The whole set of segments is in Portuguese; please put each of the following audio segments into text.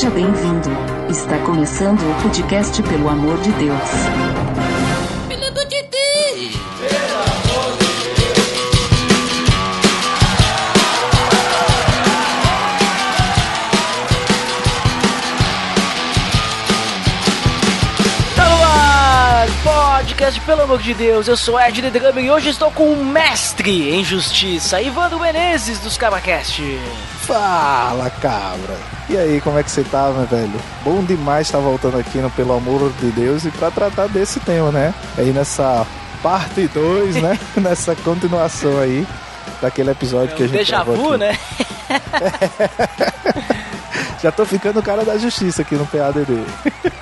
Seja bem-vindo. Está começando o podcast Pelo Amor de Deus. Pelo amor de Deus! Tá podcast, pelo amor de Deus, eu sou Ed The Drummer e hoje estou com o mestre em justiça, Ivandro Menezes dos Cabacast. Fala, cabra! E aí, como é que você tá, meu velho? Bom demais estar voltando aqui no Pelo Amor de Deus e pra tratar desse tema, né? Aí nessa parte 2, né? nessa continuação aí daquele episódio que a gente Deja gravou vu, aqui. né? Já tô ficando o cara da justiça aqui no PADD.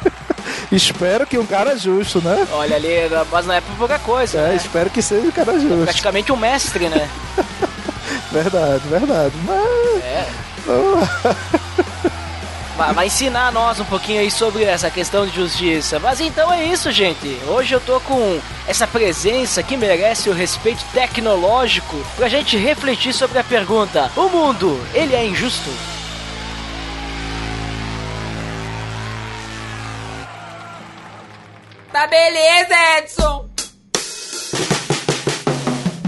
espero que um cara justo, né? Olha ali, mas não é por pouca coisa, É, né? espero que seja um cara justo. Praticamente um mestre, né? Verdade, verdade. Mas... É. Vai, vai ensinar nós um pouquinho aí sobre essa questão de justiça. Mas então é isso, gente. Hoje eu tô com essa presença que merece o respeito tecnológico pra gente refletir sobre a pergunta: o mundo, ele é injusto? Tá beleza, Edson!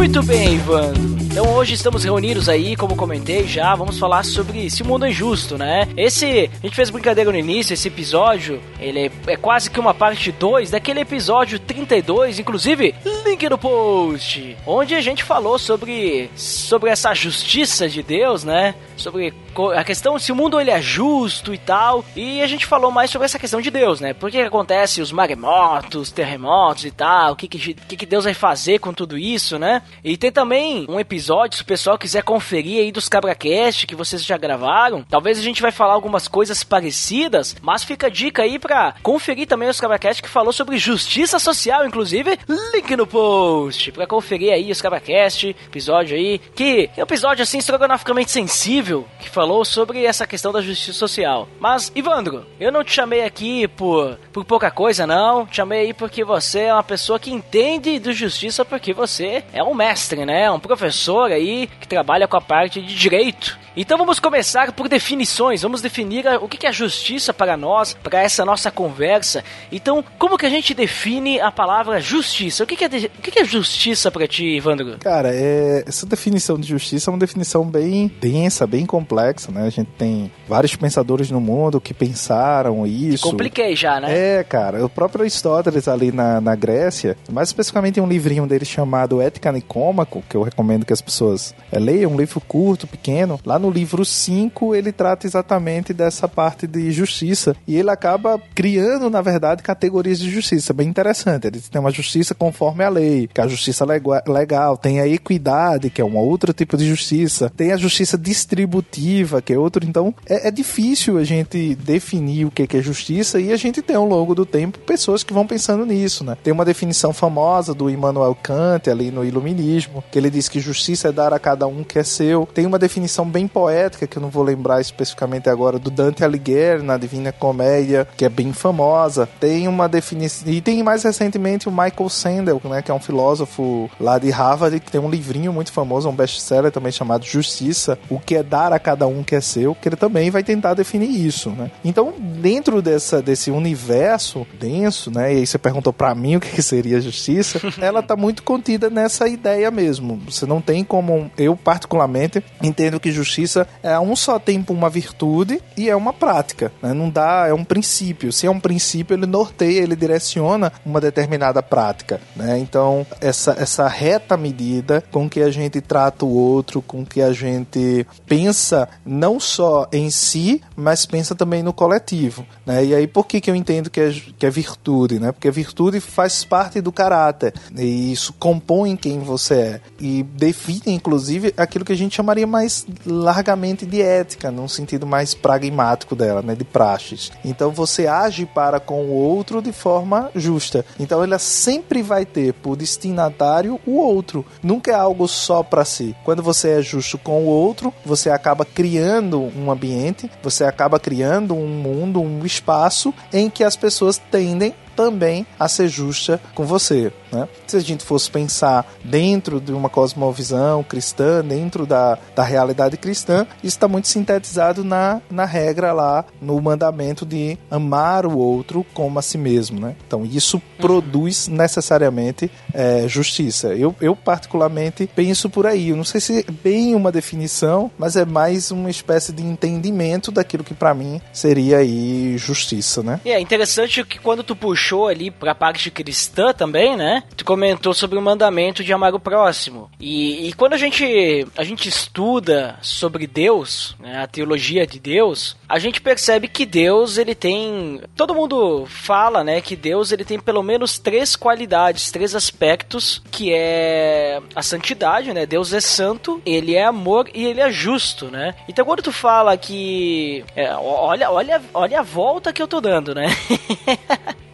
Muito bem, Ivandro. Então hoje estamos reunidos aí, como comentei já, vamos falar sobre se o mundo é injusto, né? Esse, a gente fez brincadeira no início, esse episódio, ele é, é quase que uma parte 2 daquele episódio 32, inclusive, link no post, onde a gente falou sobre sobre essa justiça de Deus, né? Sobre a questão se o mundo ele é justo e tal, e a gente falou mais sobre essa questão de Deus, né? Por que que acontece os maremotos, terremotos e tal, o que que, que que Deus vai fazer com tudo isso, né? E tem também um episódio, se o pessoal quiser conferir aí dos CabraCast que vocês já gravaram. Talvez a gente vai falar algumas coisas parecidas, mas fica a dica aí pra conferir também os CabraCast que falou sobre justiça social, inclusive, link no post pra conferir aí os CabraCast, episódio aí, que é um episódio assim estrogonoficamente sensível, que falou sobre essa questão da justiça social. Mas, Ivandro, eu não te chamei aqui por, por pouca coisa, não. Te chamei aí porque você é uma pessoa que entende de justiça, porque você é um mestre, né? Um professor aí que trabalha com a parte de direito. Então vamos começar por definições. Vamos definir o que é justiça para nós, para essa nossa conversa. Então, como que a gente define a palavra justiça? O que que é, de- o que que é justiça para ti, Ivandro? Cara, é, essa definição de justiça é uma definição bem densa, bem complexa, né? A gente tem vários pensadores no mundo que pensaram isso. Compliquei já, né? É, cara, o próprio Aristóteles ali na, na Grécia, mais especificamente em um livrinho dele chamado Ética Nicômaco, que eu recomendo que as pessoas é, leiam, um livro curto, pequeno. Lá no livro 5 ele trata exatamente dessa parte de justiça e ele acaba criando, na verdade, categorias de justiça bem interessante. Ele tem uma justiça conforme a lei, que é a justiça legal, tem a equidade, que é um outro tipo de justiça, tem a justiça distributiva, que é outro. Então, é, é difícil a gente definir o que que é justiça e a gente tem ao longo do tempo pessoas que vão pensando nisso, né? Tem uma definição famosa do Immanuel Kant ali no Iluminismo, que ele diz que justiça é dar a cada um que é seu. Tem uma definição bem poética, que eu não vou lembrar especificamente agora, do Dante Alighieri na Divina Comédia, que é bem famosa. Tem uma definição... E tem mais recentemente o Michael Sandel, né? Que é um filósofo lá de Harvard, que tem um livrinho muito famoso, um best-seller também chamado Justiça, o que é dar a cada um que é seu, que ele também vai tentar definir isso, né? Então, dentro dessa, desse universo denso, né? E aí você perguntou pra mim o que seria justiça, ela tá muito contida nessa ideia mesmo. Você não tem como. Eu, particularmente, entendo que justiça é a um só tempo uma virtude e é uma prática. Né? Não dá, é um princípio. Se é um princípio, ele norteia, ele direciona uma determinada prática. Né? Então, essa, essa reta medida com que a gente trata o outro, com que a gente pensa não só em si, mas pensa também no coletivo. Né? E aí, por que, que eu entendo que é, que é virtude? Né? Porque virtude faz parte do caráter. E isso compõe quem você é. E define, inclusive, aquilo que a gente chamaria mais largamente de ética, num sentido mais pragmático dela, né? de praxes. Então você age para com o outro de forma justa. Então ela sempre vai ter por destinatário o outro. Nunca é algo só para si. Quando você é justo com o outro, você acaba criando um ambiente, você acaba criando um mundo, um espaço em que as pessoas tendem também a ser justa com você. Né? Se a gente fosse pensar dentro de uma cosmovisão cristã, dentro da, da realidade cristã, isso está muito sintetizado na, na regra lá, no mandamento de amar o outro como a si mesmo. Né? Então, isso uhum. produz necessariamente é, justiça. Eu, eu, particularmente, penso por aí. Eu não sei se é bem uma definição, mas é mais uma espécie de entendimento daquilo que para mim seria aí justiça, né? E é interessante que quando tu puxa puxou ali pra parte cristã também, né? Tu comentou sobre o mandamento de amar o próximo. E, e quando a gente, a gente estuda sobre Deus, né, a teologia de Deus, a gente percebe que Deus, ele tem... Todo mundo fala, né, que Deus, ele tem pelo menos três qualidades, três aspectos, que é a santidade, né? Deus é santo, ele é amor e ele é justo, né? Então quando tu fala que... É, olha, olha, olha a volta que eu tô dando, né?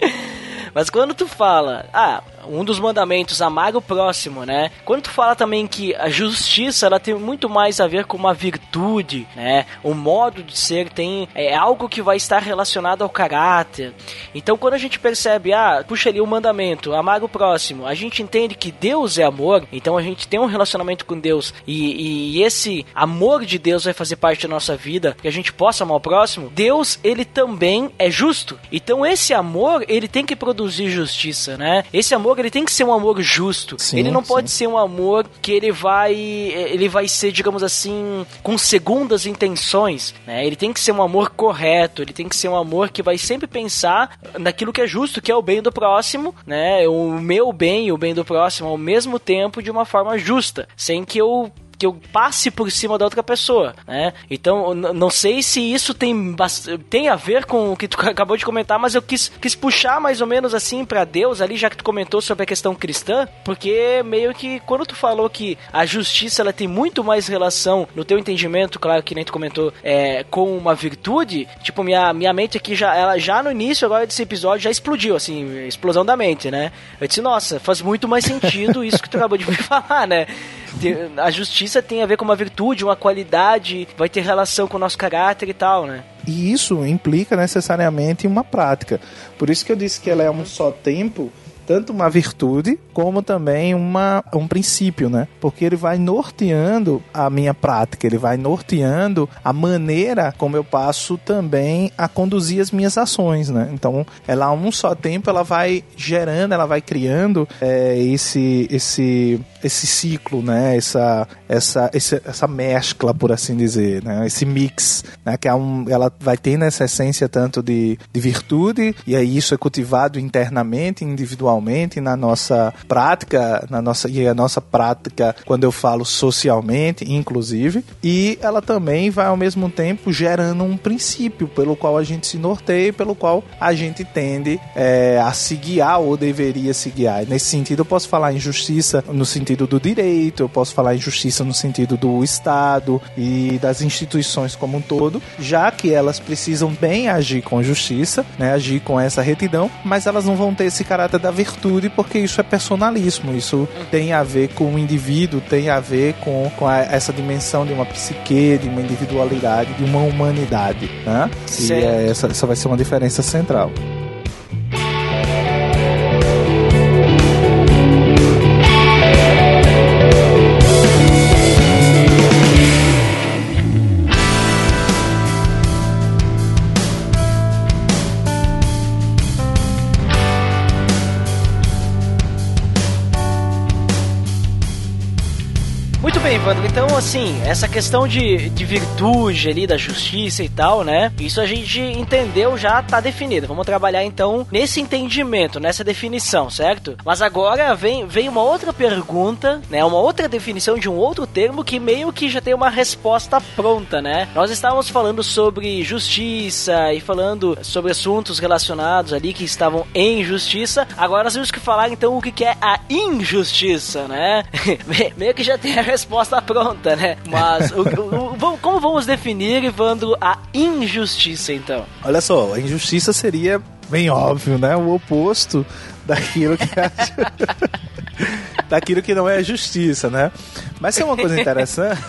Mas quando tu fala, ah, um dos mandamentos, amar o próximo, né? Quando tu fala também que a justiça, ela tem muito mais a ver com uma virtude, né? O modo de ser tem é algo que vai estar relacionado ao caráter. Então, quando a gente percebe, ah, puxa ali o mandamento, amar o próximo, a gente entende que Deus é amor, então a gente tem um relacionamento com Deus e, e esse amor de Deus vai fazer parte da nossa vida, que a gente possa amar o próximo. Deus, ele também é justo. Então, esse amor, ele tem que produzir justiça, né? Esse amor amor ele tem que ser um amor justo. Sim, ele não sim. pode ser um amor que ele vai ele vai ser, digamos assim, com segundas intenções, né? Ele tem que ser um amor correto, ele tem que ser um amor que vai sempre pensar naquilo que é justo, que é o bem do próximo, né? O meu bem e o bem do próximo ao mesmo tempo de uma forma justa, sem que eu que eu passe por cima da outra pessoa, né? Então, não sei se isso tem, tem a ver com o que tu acabou de comentar, mas eu quis, quis puxar mais ou menos assim para Deus ali, já que tu comentou sobre a questão cristã, porque meio que quando tu falou que a justiça ela tem muito mais relação, no teu entendimento, claro que nem tu comentou, é, com uma virtude, tipo, minha, minha mente aqui já, ela já no início agora desse episódio já explodiu, assim, explosão da mente, né? Eu disse, nossa, faz muito mais sentido isso que tu acabou de me falar, né? A justiça tem a ver com uma virtude, uma qualidade, vai ter relação com o nosso caráter e tal, né? E isso implica necessariamente uma prática. Por isso que eu disse que ela é um só tempo, tanto uma virtude como também uma, um princípio, né? Porque ele vai norteando a minha prática, ele vai norteando a maneira como eu passo também a conduzir as minhas ações, né? Então, ela a um só tempo ela vai gerando, ela vai criando é, esse esse esse ciclo, né? Essa essa essa, essa mescla, por assim dizer, né? Esse mix, né? Que é um, ela vai ter nessa essência tanto de, de virtude e aí isso é cultivado internamente, individualmente na nossa prática, na nossa e a nossa prática quando eu falo socialmente, inclusive, e ela também vai ao mesmo tempo gerando um princípio pelo qual a gente se norteia, pelo qual a gente tende é, a se guiar ou deveria se guiar. Nesse sentido, eu posso falar em justiça no sentido do direito, eu posso falar em justiça no sentido do Estado e das instituições como um todo, já que elas precisam bem agir com justiça, né, agir com essa retidão, mas elas não vão ter esse caráter da virtude, porque isso é personalismo, isso tem a ver com o indivíduo, tem a ver com, com a, essa dimensão de uma psique, de uma individualidade, de uma humanidade. Né? E é, essa, essa vai ser uma diferença central. Bem, Evandro. Assim, essa questão de, de virtude ali, da justiça e tal, né? Isso a gente entendeu, já tá definido. Vamos trabalhar então nesse entendimento, nessa definição, certo? Mas agora vem, vem uma outra pergunta, né? Uma outra definição de um outro termo que meio que já tem uma resposta pronta, né? Nós estávamos falando sobre justiça e falando sobre assuntos relacionados ali que estavam em justiça. Agora nós temos que falar então o que é a injustiça, né? meio que já tem a resposta pronta, né? Mas o, o, o, como vamos definir, Evandro, a injustiça então? Olha só, a injustiça seria bem óbvio, né? O oposto daquilo que é daquilo que não é justiça, né? Mas tem uma coisa interessante.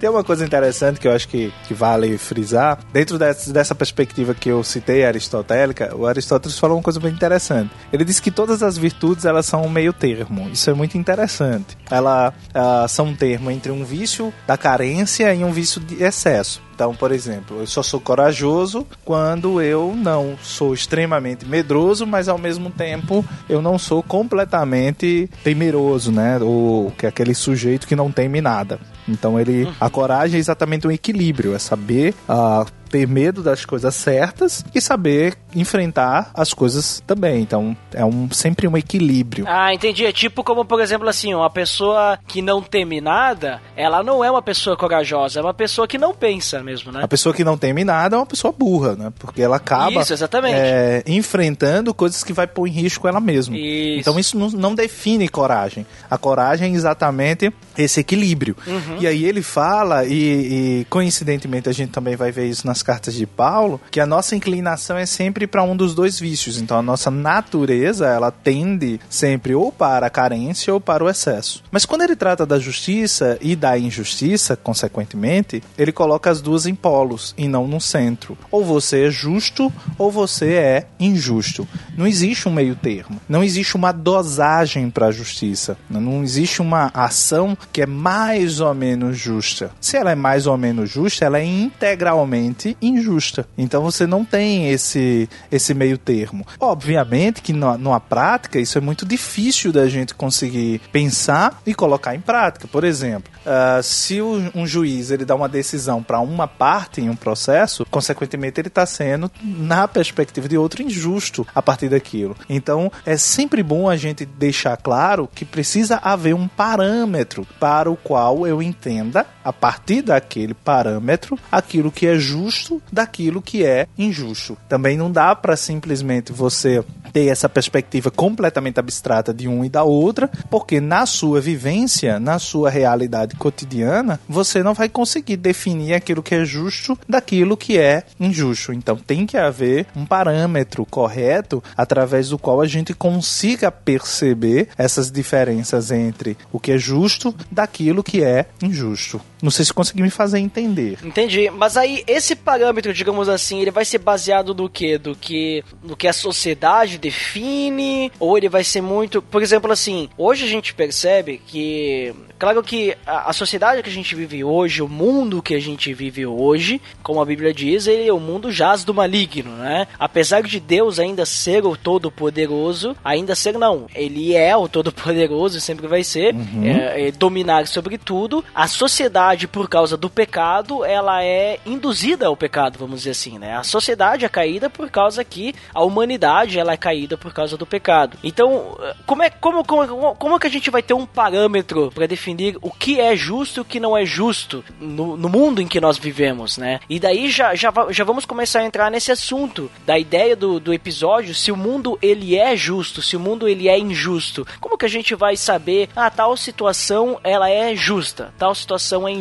Tem uma coisa interessante que eu acho que, que vale frisar. Dentro dessa, dessa perspectiva que eu citei aristotélica, o Aristóteles falou uma coisa bem interessante. Ele disse que todas as virtudes elas são um meio termo. Isso é muito interessante. Elas uh, são um termo entre um vício da carência e um vício de excesso. Então, por exemplo, eu só sou corajoso quando eu não sou extremamente medroso, mas ao mesmo tempo eu não sou completamente temeroso, né? Ou que é aquele sujeito que não teme nada. Então ele a coragem é exatamente um equilíbrio, é saber uh, ter medo das coisas certas e saber enfrentar as coisas também. Então, é um, sempre um equilíbrio. Ah, entendi. É tipo como, por exemplo, assim, uma pessoa que não teme nada, ela não é uma pessoa corajosa, é uma pessoa que não pensa mesmo, né? A pessoa que não teme nada é uma pessoa burra, né? Porque ela acaba isso. É, enfrentando coisas que vai pôr em risco ela mesma. Isso. Então, isso não, não define coragem. A coragem é exatamente esse equilíbrio. Uhum. E aí ele fala, e, e coincidentemente a gente também vai ver isso nas nas cartas de Paulo, que a nossa inclinação é sempre para um dos dois vícios. Então a nossa natureza, ela tende sempre ou para a carência ou para o excesso. Mas quando ele trata da justiça e da injustiça, consequentemente, ele coloca as duas em polos e não no centro. Ou você é justo ou você é injusto. Não existe um meio termo. Não existe uma dosagem para a justiça. Não existe uma ação que é mais ou menos justa. Se ela é mais ou menos justa, ela é integralmente injusta. Então você não tem esse, esse meio termo. Obviamente que na, numa prática isso é muito difícil da gente conseguir pensar e colocar em prática. Por exemplo, uh, se um juiz ele dá uma decisão para uma parte em um processo, consequentemente ele está sendo, na perspectiva de outro, injusto a partir daquilo. Então é sempre bom a gente deixar claro que precisa haver um parâmetro para o qual eu entenda, a partir daquele parâmetro, aquilo que é justo daquilo que é injusto. Também não dá para simplesmente você ter essa perspectiva completamente abstrata de um e da outra, porque na sua vivência, na sua realidade cotidiana, você não vai conseguir definir aquilo que é justo daquilo que é injusto. Então tem que haver um parâmetro correto através do qual a gente consiga perceber essas diferenças entre o que é justo daquilo que é injusto. Não sei se consegui me fazer entender. Entendi. Mas aí esse parâmetro, digamos assim, ele vai ser baseado no que? Do que no que a sociedade define ou ele vai ser muito, por exemplo, assim, hoje a gente percebe que Claro que a, a, sociedade que a gente vive hoje, o mundo que a gente vive hoje, como a Bíblia diz, ele é o mundo jaz do maligno, né? Apesar de Deus ainda ser o Todo-Poderoso, ainda ser não, ele é o Todo-Poderoso e sempre vai ser, uhum. é, é, dominar sobre tudo. A sociedade, por causa do pecado, ela é induzida ao pecado, vamos dizer assim, né? A sociedade é caída por causa que a humanidade ela é caída por causa do pecado. Então, como é como como, como é que a gente vai ter um parâmetro para definir definir o que é justo e o que não é justo no, no mundo em que nós vivemos, né? E daí já, já, já vamos começar a entrar nesse assunto da ideia do, do episódio, se o mundo ele é justo, se o mundo ele é injusto. Como que a gente vai saber, ah, tal situação ela é justa, tal situação é injusta?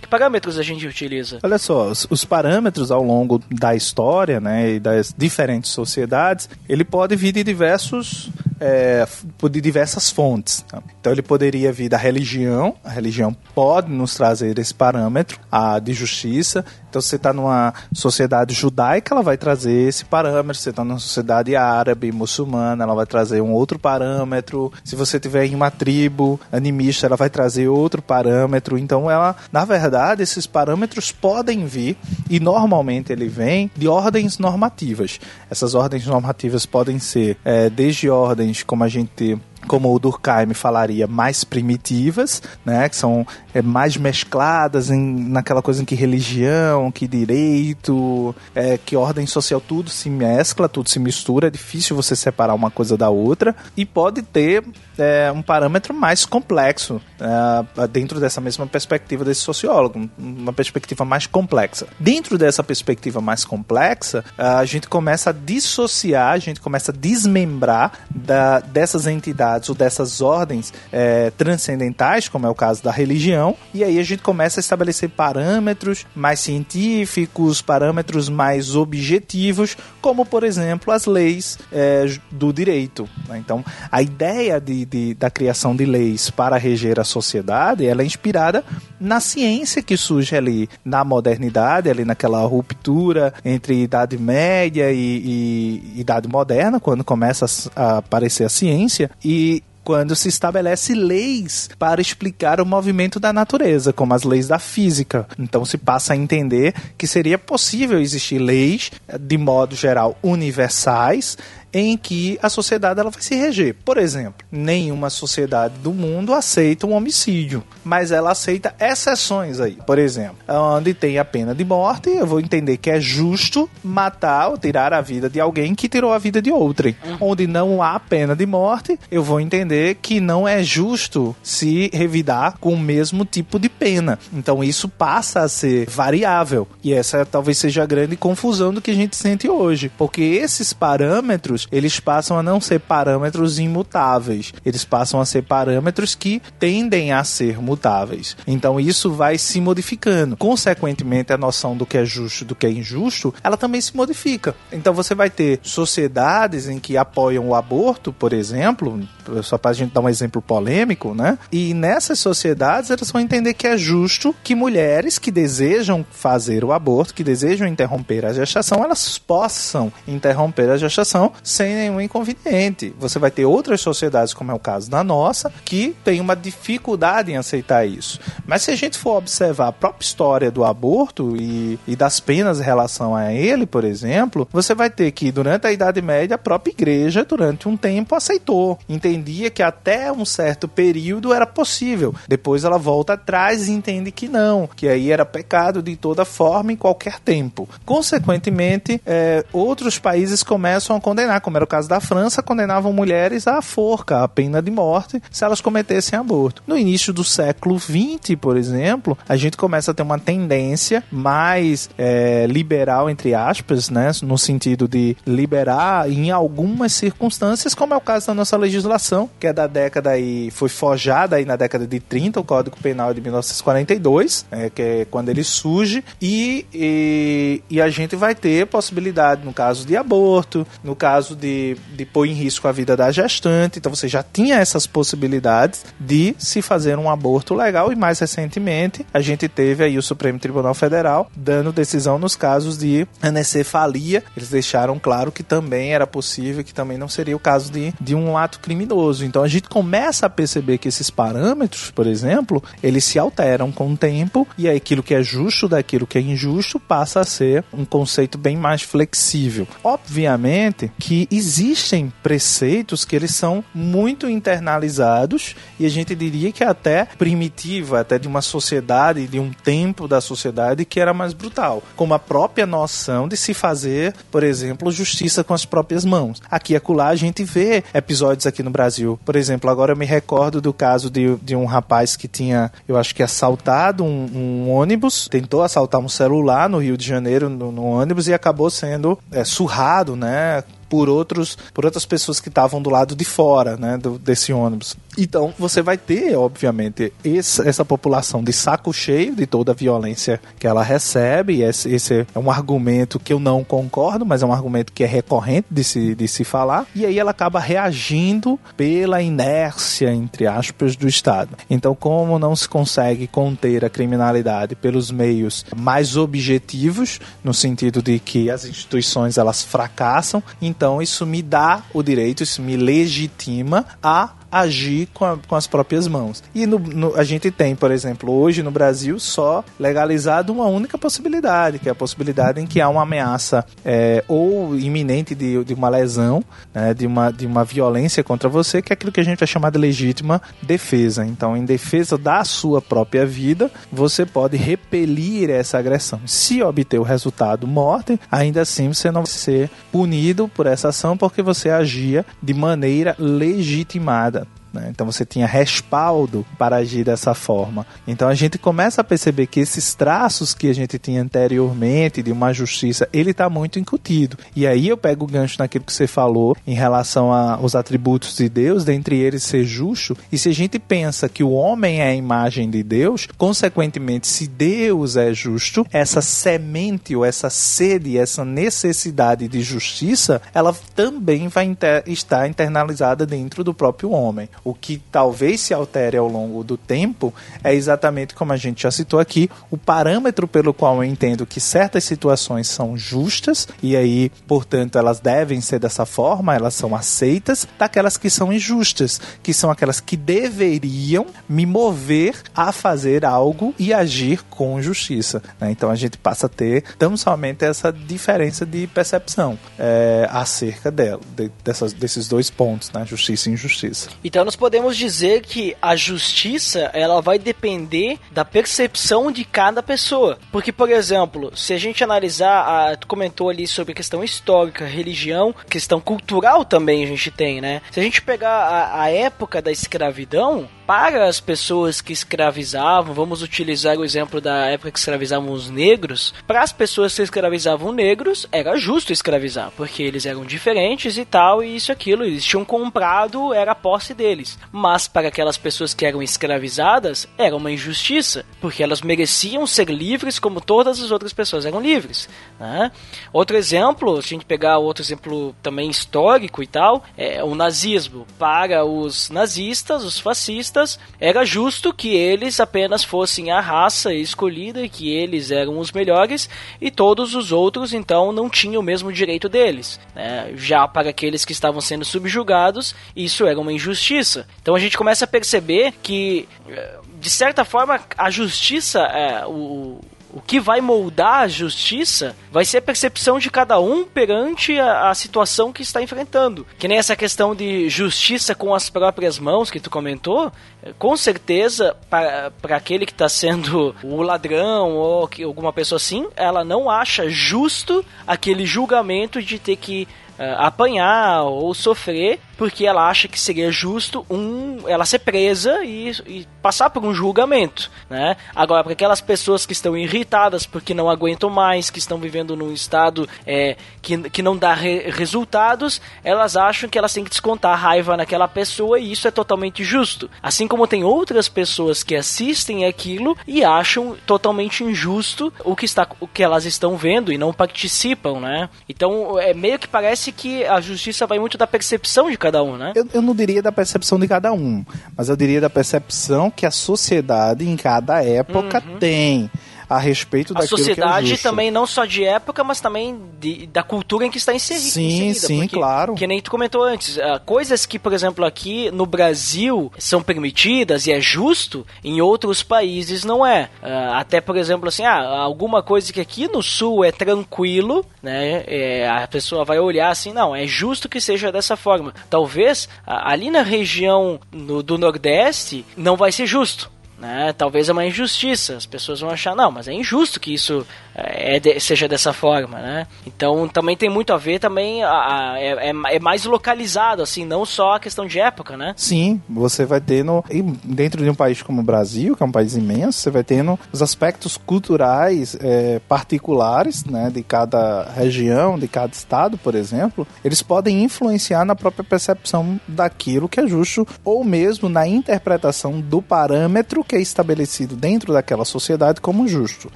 Que parâmetros a gente utiliza? Olha só, os, os parâmetros ao longo da história, né, e das diferentes sociedades, ele pode vir de diversos é, de diversas fontes. Tá? Então ele poderia vir da religião, a religião pode nos trazer esse parâmetro a, de justiça. Então, você está numa sociedade judaica, ela vai trazer esse parâmetro. Você está numa sociedade árabe, muçulmana, ela vai trazer um outro parâmetro. Se você estiver em uma tribo animista, ela vai trazer outro parâmetro. Então, ela, na verdade, esses parâmetros podem vir e normalmente ele vem de ordens normativas. Essas ordens normativas podem ser é, desde ordens como a gente como o Durkheim falaria, mais primitivas, né, que são é, mais mescladas em, naquela coisa em que religião, que direito, é, que ordem social, tudo se mescla, tudo se mistura, é difícil você separar uma coisa da outra, e pode ter é, um parâmetro mais complexo é, dentro dessa mesma perspectiva desse sociólogo, uma perspectiva mais complexa. Dentro dessa perspectiva mais complexa, a gente começa a dissociar, a gente começa a desmembrar da, dessas entidades ou dessas ordens é, transcendentais, como é o caso da religião, e aí a gente começa a estabelecer parâmetros mais científicos, parâmetros mais objetivos, como por exemplo as leis é, do direito. Né? Então, a ideia de, de, da criação de leis para reger a sociedade, ela é inspirada na ciência que surge ali na modernidade, ali naquela ruptura entre Idade Média e, e Idade Moderna, quando começa a aparecer a ciência, e quando se estabelece leis para explicar o movimento da natureza, como as leis da física. Então se passa a entender que seria possível existir leis, de modo geral, universais, em que a sociedade ela vai se reger. Por exemplo, nenhuma sociedade do mundo aceita um homicídio, mas ela aceita exceções aí. Por exemplo, onde tem a pena de morte, eu vou entender que é justo matar ou tirar a vida de alguém que tirou a vida de outrem. Uhum. Onde não há pena de morte, eu vou entender que não é justo se revidar com o mesmo tipo de pena. Então isso passa a ser variável. E essa talvez seja a grande confusão do que a gente sente hoje, porque esses parâmetros parâmetros, eles passam a não ser parâmetros imutáveis. Eles passam a ser parâmetros que tendem a ser mutáveis. Então isso vai se modificando. Consequentemente, a noção do que é justo do que é injusto, ela também se modifica. Então você vai ter sociedades em que apoiam o aborto, por exemplo, só para a gente dar um exemplo polêmico, né? E nessas sociedades elas vão entender que é justo que mulheres que desejam fazer o aborto, que desejam interromper a gestação, elas possam interromper a gestação sem nenhum inconveniente. Você vai ter outras sociedades, como é o caso da nossa, que tem uma dificuldade em aceitar isso. Mas se a gente for observar a própria história do aborto e, e das penas em relação a ele, por exemplo, você vai ter que durante a Idade Média a própria igreja, durante um tempo, aceitou, entendia que até um certo período era possível. Depois ela volta atrás e entende que não, que aí era pecado de toda forma em qualquer tempo. Consequentemente, é, outros países começam a condenar como era o caso da França, condenavam mulheres à forca, à pena de morte, se elas cometessem aborto. No início do século XX, por exemplo, a gente começa a ter uma tendência mais é, liberal, entre aspas, né, no sentido de liberar em algumas circunstâncias, como é o caso da nossa legislação, que é da década aí, foi forjada aí na década de 30, o Código Penal de 1942, é, que é quando ele surge, e, e, e a gente vai ter possibilidade no caso de aborto, no caso caso de, de pôr em risco a vida da gestante. Então você já tinha essas possibilidades de se fazer um aborto legal e mais recentemente a gente teve aí o Supremo Tribunal Federal dando decisão nos casos de anencefalia. Eles deixaram claro que também era possível, que também não seria o caso de, de um ato criminoso. Então a gente começa a perceber que esses parâmetros, por exemplo, eles se alteram com o tempo e aquilo que é justo daquilo que é injusto passa a ser um conceito bem mais flexível. Obviamente que existem preceitos que eles são muito internalizados e a gente diria que até primitiva, até de uma sociedade, de um tempo da sociedade que era mais brutal, como a própria noção de se fazer, por exemplo, justiça com as próprias mãos. Aqui e acolá a gente vê episódios aqui no Brasil. Por exemplo, agora eu me recordo do caso de, de um rapaz que tinha, eu acho que assaltado um, um ônibus, tentou assaltar um celular no Rio de Janeiro, no, no ônibus, e acabou sendo é, surrado, né? Por outros por outras pessoas que estavam do lado de fora, né, do, desse ônibus. Então você vai ter, obviamente, esse, essa população de saco cheio de toda a violência que ela recebe. Esse, esse, é um argumento que eu não concordo, mas é um argumento que é recorrente de se, de se falar. E aí ela acaba reagindo pela inércia, entre aspas, do Estado. Então, como não se consegue conter a criminalidade pelos meios mais objetivos, no sentido de que as instituições elas fracassam, então isso me dá o direito, isso me legitima a agir com, a, com as próprias mãos. E no, no, a gente tem, por exemplo, hoje no Brasil só legalizado uma única possibilidade, que é a possibilidade em que há uma ameaça é, ou iminente de, de uma lesão, né, de, uma, de uma violência contra você, que é aquilo que a gente vai chamar de legítima defesa. Então, em defesa da sua própria vida, você pode repelir essa agressão. Se obter o resultado morte, ainda assim você não vai ser punido por essa ação porque você agia de maneira legitimada. Né? Então você tinha respaldo para agir dessa forma. Então a gente começa a perceber que esses traços que a gente tinha anteriormente de uma justiça, ele está muito incutido. E aí eu pego o gancho naquilo que você falou em relação aos atributos de Deus, dentre eles ser justo. E se a gente pensa que o homem é a imagem de Deus, consequentemente, se Deus é justo, essa semente ou essa sede, essa necessidade de justiça, ela também vai inter estar internalizada dentro do próprio homem. O que talvez se altere ao longo do tempo é exatamente como a gente já citou aqui, o parâmetro pelo qual eu entendo que certas situações são justas e aí, portanto, elas devem ser dessa forma, elas são aceitas, daquelas que são injustas, que são aquelas que deveriam me mover a fazer algo e agir com justiça. Né? Então a gente passa a ter tão somente essa diferença de percepção é, acerca dela, de, dessas, desses dois pontos, né? justiça e injustiça. Então nós podemos dizer que a justiça ela vai depender da percepção de cada pessoa. Porque, por exemplo, se a gente analisar, a, tu comentou ali sobre questão histórica, religião, questão cultural também a gente tem, né? Se a gente pegar a, a época da escravidão, para as pessoas que escravizavam, vamos utilizar o exemplo da época que escravizavam os negros, para as pessoas que escravizavam negros, era justo escravizar, porque eles eram diferentes e tal, e isso aquilo, eles tinham comprado, era a posse deles. Mas para aquelas pessoas que eram escravizadas, era uma injustiça, porque elas mereciam ser livres como todas as outras pessoas eram livres. Né? Outro exemplo, se a gente pegar outro exemplo também histórico e tal, é o nazismo. Para os nazistas, os fascistas, era justo que eles apenas fossem a raça escolhida e que eles eram os melhores e todos os outros então não tinham o mesmo direito deles. Né? Já para aqueles que estavam sendo subjugados, isso era uma injustiça. Então a gente começa a perceber que eh, de certa forma a justiça, é, o, o que vai moldar a justiça vai ser a percepção de cada um perante a, a, situação que está enfrentando. Que nem essa questão de justiça com as próprias mãos que tu comentou, com certeza, para aquele que está sendo o ladrão ou que, alguma pessoa assim, ela não acha justo aquele julgamento de ter que uh, apanhar ou sofrer porque ela acha que seria justo um ela ser presa e, e passar por um julgamento, né? Agora, para aquelas pessoas que estão irritadas porque não aguentam mais, que estão vivendo num estado é, que, que não dá re resultados, elas acham que elas têm que descontar a raiva naquela pessoa e isso é totalmente justo. Assim como tem outras pessoas que assistem aquilo e acham totalmente injusto o que está o que elas estão vendo e não participam, né? Então, é meio que parece que a justiça vai muito da percepção de cada cada um, né? Eu, eu não diria da percepção de cada um, mas eu diria da percepção que a sociedade em cada época uhum. tem a respeito a daquilo sociedade que é justo. também não só de época, mas também de, da cultura em que está inseri sim, inserida. Sim, porque, claro. Que nem tu comentou antes, uh, coisas que, por exemplo, aqui no Brasil são permitidas e é justo, em outros países não é. Uh, até, por exemplo, assim, ah, alguma coisa que aqui no sul é tranquilo, né? É, a pessoa vai olhar assim, não, é justo que seja dessa forma. Talvez uh, ali na região no, do Nordeste não vai ser justo né? Talvez é uma injustiça. As pessoas vão achar, não, mas é injusto que isso é, é de, seja dessa forma, né? Então também tem muito a ver também a, a, é, é, mais localizado, assim, não só a questão de época, né? Sim, você vai tendo dentro de um país como o Brasil, que é um país imenso, você vai tendo os aspectos culturais é, particulares, né, de cada região, de cada estado, por exemplo, eles podem influenciar na própria percepção daquilo que é justo ou mesmo na interpretação do parâmetro que é estabelecido dentro daquela sociedade como justo.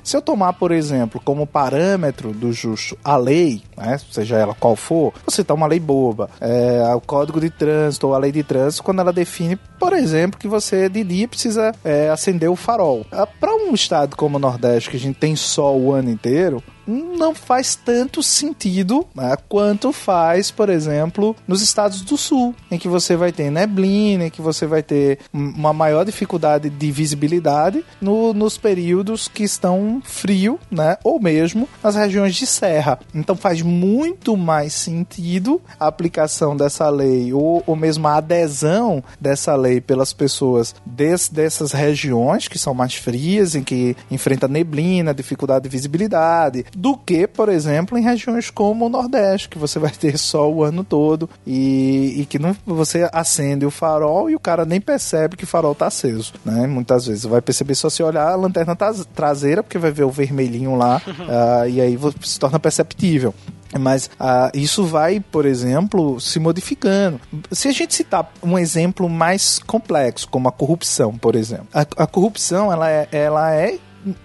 Se eu tomar, por exemplo, como parâmetro do justo a lei, né, seja ela qual for, você tá uma lei boba, é, o código de trânsito ou a lei de trânsito, quando ela define, por exemplo, que você de dia precisa é, acender o farol. Ah, Para um estado como o Nordeste, que a gente tem sol o ano inteiro, não faz tanto sentido né, quanto faz, por exemplo, nos estados do sul, em que você vai ter neblina, em que você vai ter uma maior dificuldade de visibilidade no- nos períodos que estão frio, né, ou mesmo nas regiões de serra. Então faz muito mais sentido a aplicação dessa lei ou, ou mesmo a adesão dessa lei pelas pessoas des- dessas regiões que são mais frias, em que enfrenta neblina, dificuldade de visibilidade, do que, por exemplo, em regiões como o Nordeste, que você vai ter sol o ano todo e, e que não, você acende o farol e o cara nem percebe que o farol tá aceso, né? Muitas vezes vai perceber só se olhar a lanterna traseira, porque vai ver o vermelhinho lá ah, e aí se torna perceptível. Mas ah, isso vai, por exemplo, se modificando. Se a gente citar um exemplo mais complexo, como a corrupção, por exemplo. A, a corrupção, ela é, ela é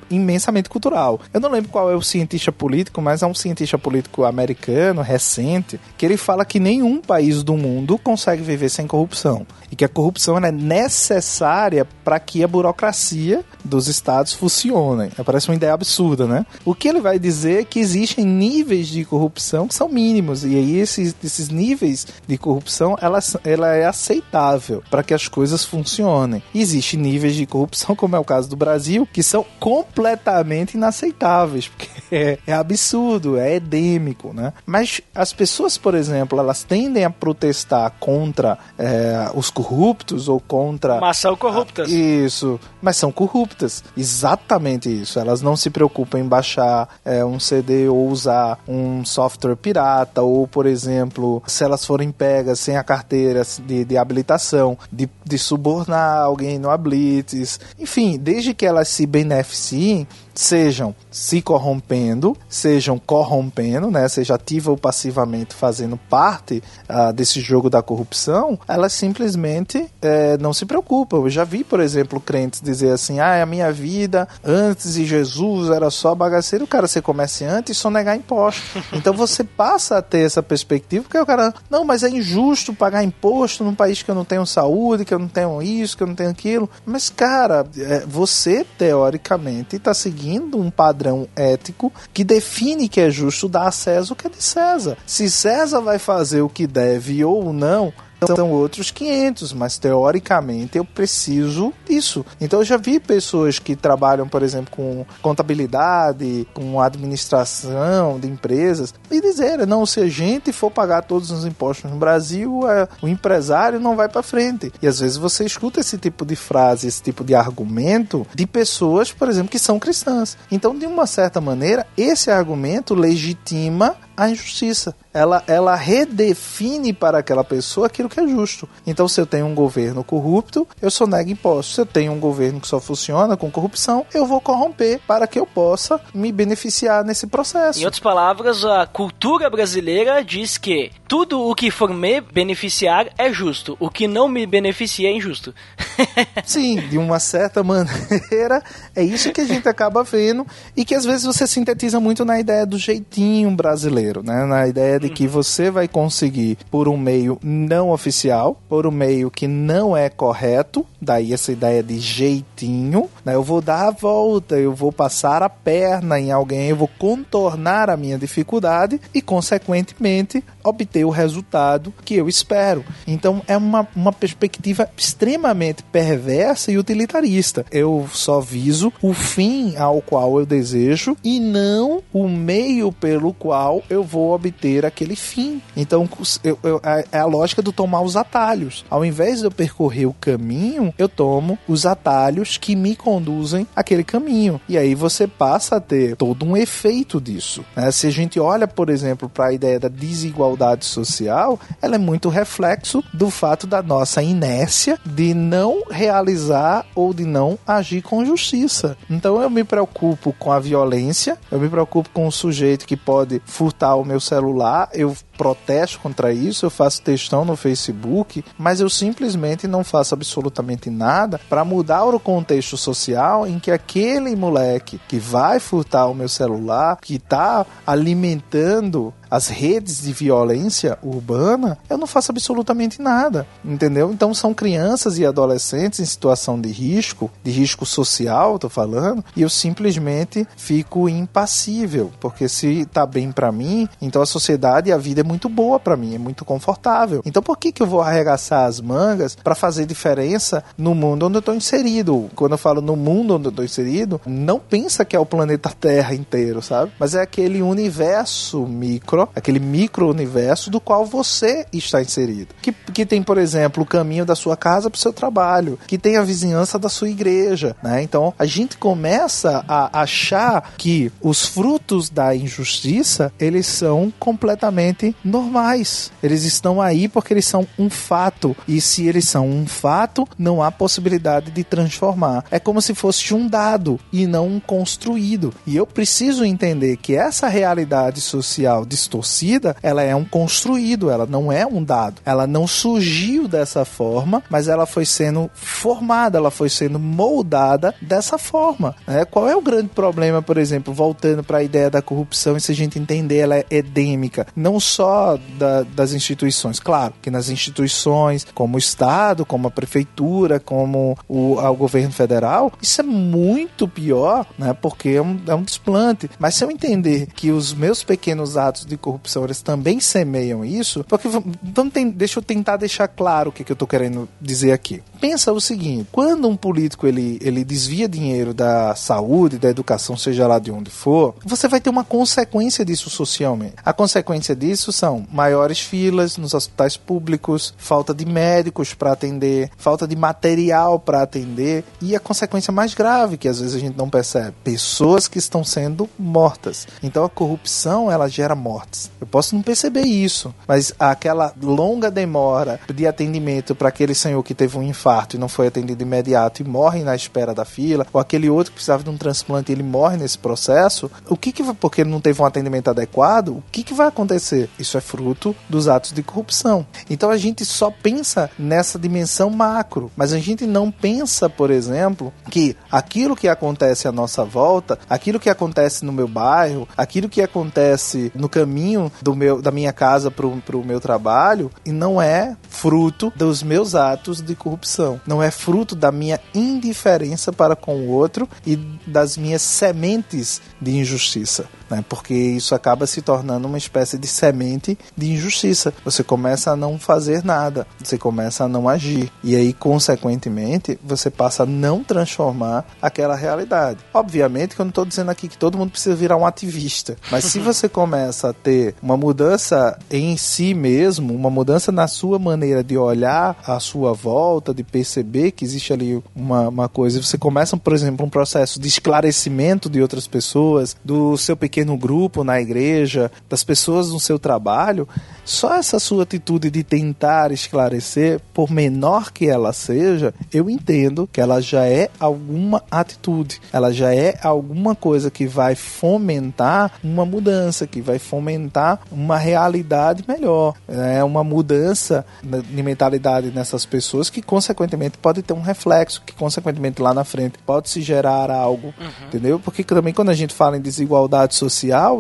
imensamente cultural. Eu não lembro qual é o cientista político, mas é um cientista político americano, recente, que ele fala que nenhum país do mundo consegue viver sem corrupção. E que a corrupção é necessária para que a burocracia dos estados funcione. Parece uma ideia absurda, né? O que ele vai dizer é que existem níveis de corrupção que são mínimos. E aí esses, esses níveis de corrupção, ela, ela é aceitável para que as coisas funcionem. Existem níveis de corrupção, como é o caso do Brasil, que são completamente inaceitáveis, porque é, é absurdo, é endêmico, né? Mas as pessoas, por exemplo, elas tendem a protestar contra é, os corruptos ou contra Mas são corruptas. isso, mas são corruptas. Exatamente isso. Elas não se preocupam em baixar é, um CD ou usar um software pirata, ou, por exemplo, se elas forem pegas sem a carteira de, de habilitação, de, de subornar alguém no Ablitz. Enfim, desde que elas se beneficiem, sim sejam se corrompendo, sejam corrompendo, né, seja ativa ou passivamente fazendo parte ah, desse jogo da corrupção, elas simplesmente eh, não se preocupam. Eu já vi, por exemplo, crentes dizer assim: ah, a minha vida antes de Jesus era só bagaceiro, o cara ser comerciante e sonegar imposto. Então você passa a ter essa perspectiva, porque o cara, não, mas é injusto pagar imposto num país que eu não tenho saúde, que eu não tenho isso, que eu não tenho aquilo. Mas, cara, eh, você teoricamente está seguindo um padrão ético que define que é justo dar a César o que é de César. Se César vai fazer o que deve ou não, são outros 500, mas teoricamente eu preciso disso. Então eu já vi pessoas que trabalham, por exemplo, com contabilidade, com administração de empresas, e dizerem, não, se a gente for pagar todos os impostos no Brasil, é, o empresário não vai para frente. E às vezes você escuta esse tipo de frase, esse tipo de argumento de pessoas, por exemplo, que são cristãs. Então, de uma certa maneira, esse argumento legitima a injustiça. Ela, ela redefine para aquela pessoa aquilo que é justo. Então, se eu tenho um governo corrupto, eu só nego impostos. Se eu tenho um governo que só funciona com corrupção, eu vou corromper para que eu possa me beneficiar nesse processo. Em outras palavras, a cultura brasileira diz que tudo o que for me beneficiar é justo, o que não me beneficia é injusto. Sim, de uma certa maneira, é isso que a gente acaba vendo e que às vezes você sintetiza muito na ideia do jeitinho brasileiro, né? Na ideia de que você vai conseguir por um meio não oficial, por um meio que não é correto, daí essa ideia de jeitinho, né? Eu vou dar a volta, eu vou passar a perna em alguém, eu vou contornar a minha dificuldade e, consequentemente, obter o resultado que eu espero. Então é uma, uma perspectiva extremamente perversa e utilitarista. Eu só viso o fim ao qual eu desejo e não o meio pelo qual eu vou obter aquele fim. Então eu, eu, é a lógica do tomar os atalhos. Ao invés de eu percorrer o caminho, eu tomo os atalhos que me conduzem àquele caminho. E aí você passa a ter todo um efeito disso. Né? Se a gente olha, por exemplo, para a ideia da desigualdade social, ela é muito reflexo do fato da nossa inércia de não realizar ou de não agir com justiça. Então eu me preocupo com a violência, eu me preocupo com o sujeito que pode furtar o meu celular, eu protesto contra isso, eu faço textão no Facebook, mas eu simplesmente não faço absolutamente nada para mudar o contexto social em que aquele moleque que vai furtar o meu celular, que está alimentando as redes de violência urbana, eu não faço absolutamente nada, entendeu? Então são crianças e adolescentes em situação de risco, de risco social, tô falando, e eu simplesmente fico impassível, porque se tá bem para mim, então a sociedade e a vida é muito boa para mim, é muito confortável. Então por que que eu vou arregaçar as mangas para fazer diferença no mundo onde eu tô inserido? Quando eu falo no mundo onde eu tô inserido, não pensa que é o planeta Terra inteiro, sabe? Mas é aquele universo micro micro, aquele micro-universo do qual você está inserido. Que, que tem, por exemplo, o caminho da sua casa para o seu trabalho, que tem a vizinhança da sua igreja, né? Então, a gente começa a achar que os frutos da injustiça, eles são completamente normais. Eles estão aí porque eles são um fato. E se eles são um fato, não há possibilidade de transformar. É como se fosse um dado e não um construído. E eu preciso entender que essa realidade social distorcida ela é um construído, ela não é um dado. Ela não surgiu dessa forma, mas ela foi sendo formada, ela foi sendo moldada dessa forma. Né? Qual é o grande problema, por exemplo, voltando para a ideia da corrupção e se a gente entender ela é endêmica, não só da, das instituições, claro, que nas instituições, como o Estado, como a prefeitura, como o, o governo federal, isso é muito pior, né? Porque é um, é um desplante. Mas se eu entender que os meus pequenos atos de corrupção, eles também semeiam isso, porque vamos ter, deixa eu tentar deixar claro o que, que eu estou querendo dizer aqui. Pensa o seguinte, quando um político ele, ele desvia dinheiro da saúde, da educação, seja lá de onde for, você vai ter uma consequência disso socialmente. A consequência disso são maiores filas nos hospitais públicos, falta de médicos para atender, falta de material para atender e a consequência mais grave que às vezes a gente não percebe, pessoas que estão sendo mortas. Então a corrupção ela gera morte mortes. Eu posso não perceber isso, mas aquela longa demora de atendimento para aquele senhor que teve um infarto e não foi atendido imediato e morre na espera da fila, ou aquele outro que precisava de um transplante e ele morre nesse processo, o que que porque não teve um atendimento adequado, o que que vai acontecer? Isso é fruto dos atos de corrupção. Então a gente só pensa nessa dimensão macro, mas a gente não pensa, por exemplo, que aquilo que acontece à nossa volta, aquilo que acontece no meu bairro, aquilo que acontece no caminho do meu, da minha casa para o meu trabalho e não é fruto dos meus atos de corrupção. Não é fruto da minha indiferença para com o outro e das minhas sementes de injustiça né? Porque isso acaba se tornando uma espécie de semente de injustiça. Você começa a não fazer nada, você começa a não agir e aí consequentemente você passa a não transformar aquela realidade. Obviamente que eu não estou dizendo aqui que todo mundo precisa virar um ativista, mas se você começa a ter uma mudança em si mesmo, uma mudança na sua maneira de olhar à sua volta, de perceber que existe ali uma, uma coisa, você começa, por exemplo, um processo de esclarecimento de outras pessoas, do seu pequeno pequeno grupo na igreja, das pessoas no seu trabalho, só essa sua atitude de tentar esclarecer, por menor que ela seja, eu entendo que ela já é alguma atitude, ela já é alguma coisa que vai fomentar uma mudança, que vai fomentar uma realidade melhor, é uma mudança de mentalidade nessas pessoas que consequentemente pode ter um reflexo, que consequentemente lá na frente pode se gerar algo, uhum. entendeu? Porque também quando a gente fala em desigualdade social,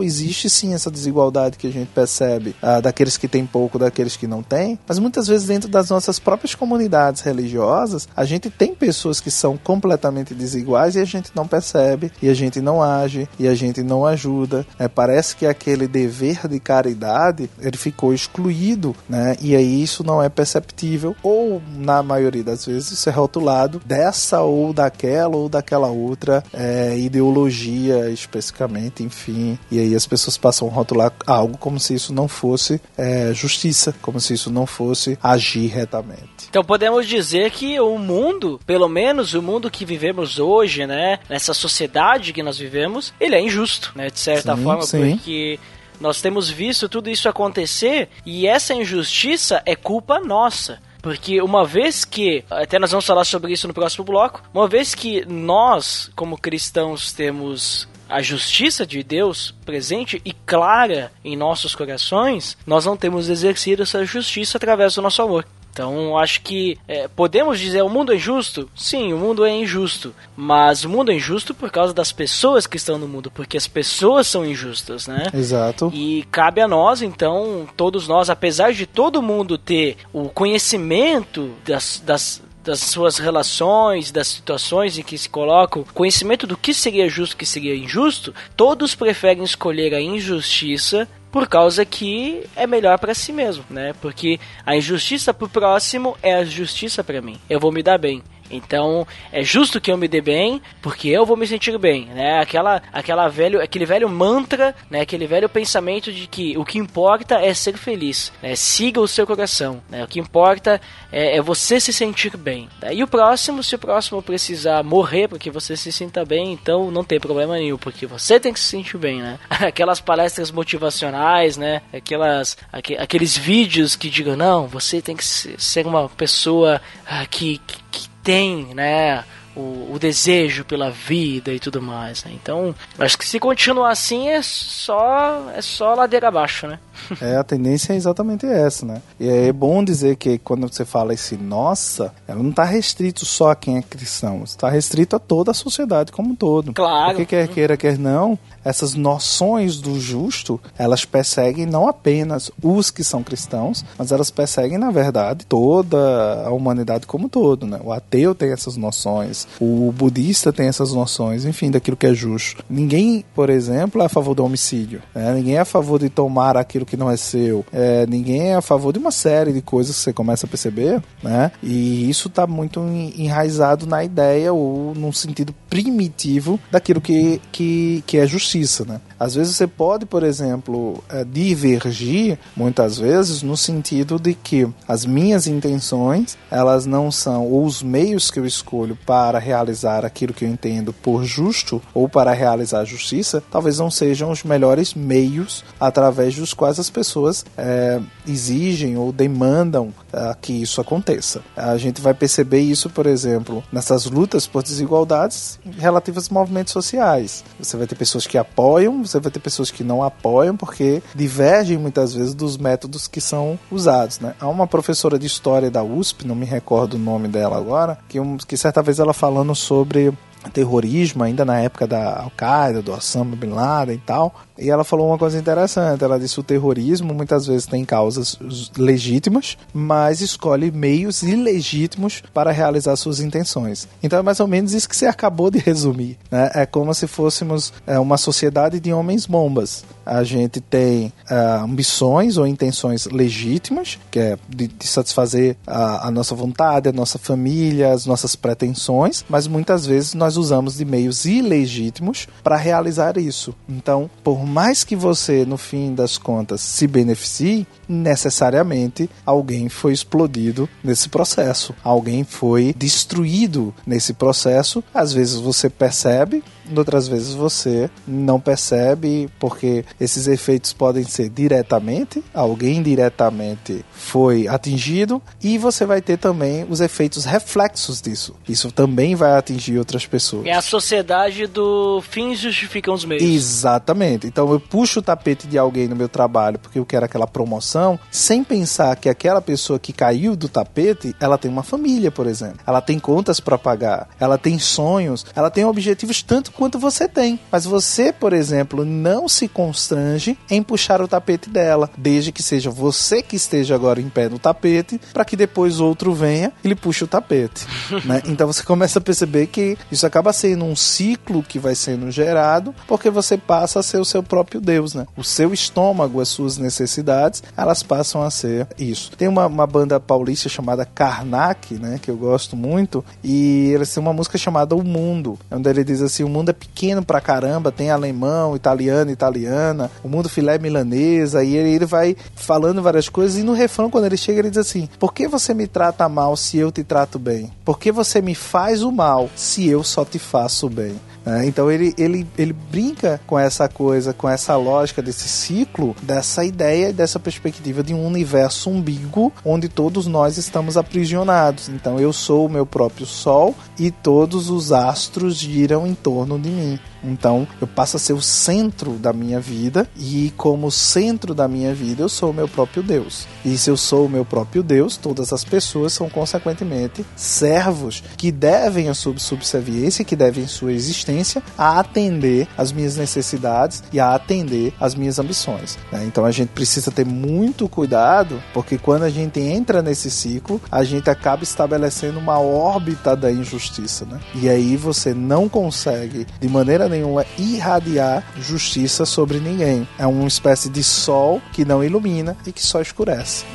existe sim essa desigualdade que a gente percebe ah, daqueles que têm pouco, daqueles que não têm, mas muitas vezes dentro das nossas próprias comunidades religiosas, a gente tem pessoas que são completamente desiguais e a gente não percebe, e a gente não age, e a gente não ajuda. É, parece que aquele dever de caridade ele ficou excluído, né? E aí isso não é perceptível, ou na maioria das vezes isso é rotulado dessa ou daquela ou daquela outra é, ideologia especificamente, enfim e aí as pessoas passam a rotular algo como se isso não fosse é, justiça, como se isso não fosse agir retamente. Então podemos dizer que o mundo, pelo menos o mundo que vivemos hoje, né, nessa sociedade que nós vivemos, ele é injusto, né, de certa sim, forma, sim. porque nós temos visto tudo isso acontecer e essa injustiça é culpa nossa. Porque uma vez que, até nós vamos falar sobre isso no próximo bloco, uma vez que nós, como cristãos, temos a justiça de Deus presente e clara em nossos corações, nós não temos exercido essa justiça através do nosso amor. Então, acho que é, podemos dizer o mundo é injusto? Sim, o mundo é injusto. Mas o mundo é injusto por causa das pessoas que estão no mundo, porque as pessoas são injustas, né? Exato. E cabe a nós, então, todos nós, apesar de todo mundo ter o conhecimento das, das das suas relações, das situações em que se colocam, conhecimento do que seria justo e que seria injusto, todos preferem escolher a injustiça por causa que é melhor para si mesmo, né? Porque a injustiça pro próximo é a justiça para mim. Eu vou me dar bem. Então, é justo que eu me dê bem, porque eu vou me sentir bem, né? Aquela, aquela velho, aquele velho mantra, né? Aquele velho pensamento de que o que importa é ser feliz, né? Siga o seu coração, né? O que importa é, é você se sentir bem. Né? E o próximo, se o próximo precisar morrer porque você se sinta bem, então não tem problema nenhum, porque você tem que se sentir bem, né? Aquelas palestras motivacionais, né? Aquelas, aqu aqueles vídeos que digam, não, você tem que ser uma pessoa ah, que, que, que tem, né? O, o, desejo pela vida e tudo mais. Né? Então, acho que se continuar assim é só é só ladeira abaixo, né? é, a tendência é exatamente essa, né? E é bom dizer que quando você fala esse nossa, ela não está restrito só a quem é cristão, está restrito a toda a sociedade como um todo. Claro. Porque quer queira, quer não, essas noções do justo, elas perseguem não apenas os que são cristãos, mas elas perseguem, na verdade, toda a humanidade como um todo, né? O ateu tem essas noções, o budista tem essas noções, enfim, daquilo que é justo. Ninguém, por exemplo, é a favor do homicídio, né? Ninguém é a favor de tomar aquilo que não é seu. É, ninguém é a favor de uma série de coisas que você começa a perceber, né? E isso está muito enraizado na ideia ou num sentido primitivo daquilo que, que, que é justiça, né? Às vezes você pode, por exemplo, é, divergir, muitas vezes, no sentido de que as minhas intenções, elas não são, ou os meios que eu escolho para realizar aquilo que eu entendo por justo, ou para realizar justiça, talvez não sejam os melhores meios através dos quais as pessoas é, exigem ou demandam é, que isso aconteça. A gente vai perceber isso, por exemplo, nessas lutas por desigualdades relativas a movimentos sociais. Você vai ter pessoas que apoiam, você vai ter pessoas que não apoiam, porque divergem muitas vezes dos métodos que são usados. Né? Há uma professora de história da USP, não me recordo o nome dela agora, que, um, que certa vez ela falando sobre terrorismo ainda na época da Al-Qaeda, do Osama Bin Laden e tal. E ela falou uma coisa interessante, ela disse o terrorismo muitas vezes tem causas legítimas, mas escolhe meios ilegítimos para realizar suas intenções. Então é mais ou menos isso que você acabou de resumir, né? É como se fôssemos é, uma sociedade de homens bombas. A gente tem é, ambições ou intenções legítimas, que é de, de satisfazer a, a nossa vontade, a nossa família, as nossas pretensões, mas muitas vezes nós nós usamos de meios ilegítimos para realizar isso. Então, por mais que você, no fim das contas, se beneficie, necessariamente alguém foi explodido nesse processo, alguém foi destruído nesse processo. Às vezes você percebe, outras vezes você não percebe, porque esses efeitos podem ser diretamente, alguém diretamente foi atingido, e você vai ter também os efeitos reflexos disso. Isso também vai atingir outras pessoas. É a sociedade do fins justificam os meios. Exatamente. Então eu puxo o tapete de alguém no meu trabalho porque eu quero aquela promoção, sem pensar que aquela pessoa que caiu do tapete, ela tem uma família, por exemplo. Ela tem contas para pagar, ela tem sonhos, ela tem objetivos tanto quanto você tem. Mas você, por exemplo, não se constrange em puxar o tapete dela, desde que seja você que esteja agora em pé no tapete, para que depois outro venha e lhe puxe o tapete. né? Então você começa a perceber que isso acaba sendo um ciclo que vai sendo gerado, porque você passa a ser o seu próprio Deus, né? O seu estômago, as suas necessidades, elas passam a ser isso. Tem uma, uma banda paulista chamada Karnak, né? Que eu gosto muito, e eles têm uma música chamada O Mundo, onde ele diz assim: o mundo é pequeno pra caramba, tem alemão, italiano, italiana, o mundo filé milanesa, e ele, ele vai falando várias coisas, e no refrão, quando ele chega, ele diz assim: Por que você me trata mal se eu te trato bem? Por que você me faz o mal se eu só te faço bem? Né? Então ele, ele, ele brinca com essa coisa, com essa lógica desse ciclo, dessa ideia, dessa perspectiva de um universo umbigo onde todos nós estamos aprisionados. Então eu sou o meu próprio sol e todos os astros giram em torno de mim. Então eu passo a ser o centro da minha vida e como centro da minha vida eu sou o meu próprio Deus. E se eu sou o meu próprio Deus, todas as pessoas são consequentemente servos que devem a sua subserviência, que devem sua existência a atender as minhas necessidades e a atender as minhas ambições. Né? Então a gente precisa ter muito cuidado, porque quando a gente entra nesse ciclo, a gente acaba estabelecendo uma órbita da injustiça. Né? E aí você não consegue de maneira nenhuma irradiar justiça sobre ninguém. É uma espécie de sol que não ilumina e que só escurece.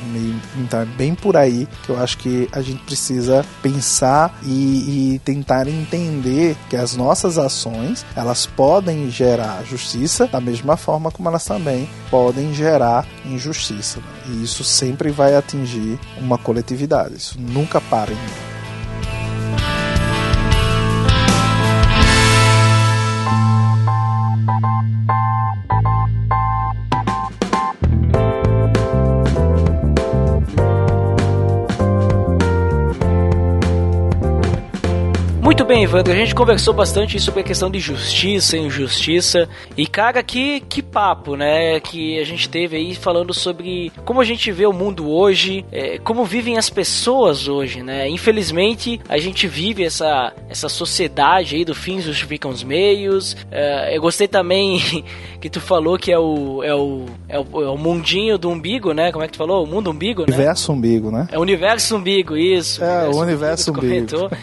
Então é bem por aí que eu acho que a gente precisa pensar e, e tentar entender que as nossas ações elas podem gerar justiça da mesma forma como elas também podem gerar injustiça. Né? E isso sempre vai atingir uma coletividade. Isso nunca para em mim. Muito bem, Evandro, a gente conversou bastante sobre a questão de justiça e injustiça. E, cara, que, que papo, né? Que a gente teve aí falando sobre como a gente vê o mundo hoje, é, como vivem as pessoas hoje, né? Infelizmente, a gente vive essa, essa sociedade aí do fim justificam os meios. É, eu gostei também que tu falou que é o, é, o, é, o, é o mundinho do umbigo, né? Como é que tu falou? O mundo umbigo, né? Universo umbigo, né? É o universo umbigo, isso. É, o universo umbigo. umbigo.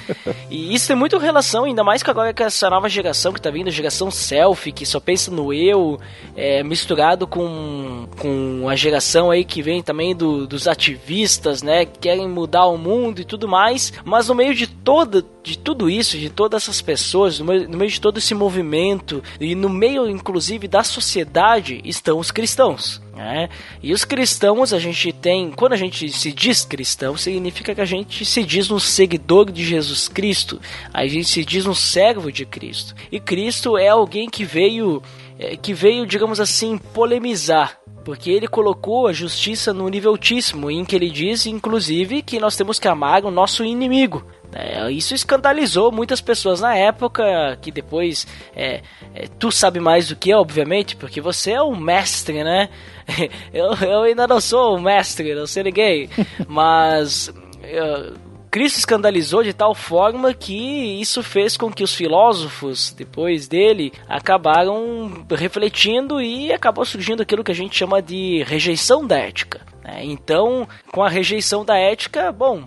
E isso tem muito relação, ainda mais que agora com essa nova geração que tá vindo, geração selfie, que só pensa no eu, é, misturado com, com a geração aí que vem também do, dos ativistas, né? Que querem mudar o mundo e tudo mais. Mas no meio de toda de tudo isso, de todas essas pessoas, no meio, no meio de todo esse movimento e no meio, inclusive, da sociedade, estão os cristãos. Né? E os cristãos, a gente tem, quando a gente se diz cristão, significa que a gente se diz um seguidor de Jesus Cristo, a gente se diz um servo de Cristo. E Cristo é alguém que veio, é, que veio, digamos assim, polemizar porque ele colocou a justiça no nível altíssimo, em que ele diz, inclusive, que nós temos que amar o nosso inimigo. É, isso escandalizou muitas pessoas na época, que depois é, é, tu sabe mais do que eu, obviamente, porque você é um mestre, né? Eu, eu ainda não sou um mestre, não sei ninguém, mas eu, Cristo escandalizou de tal forma que isso fez com que os filósofos, depois dele, acabaram refletindo e acabou surgindo aquilo que a gente chama de rejeição da ética. Né? Então, com a rejeição da ética, bom,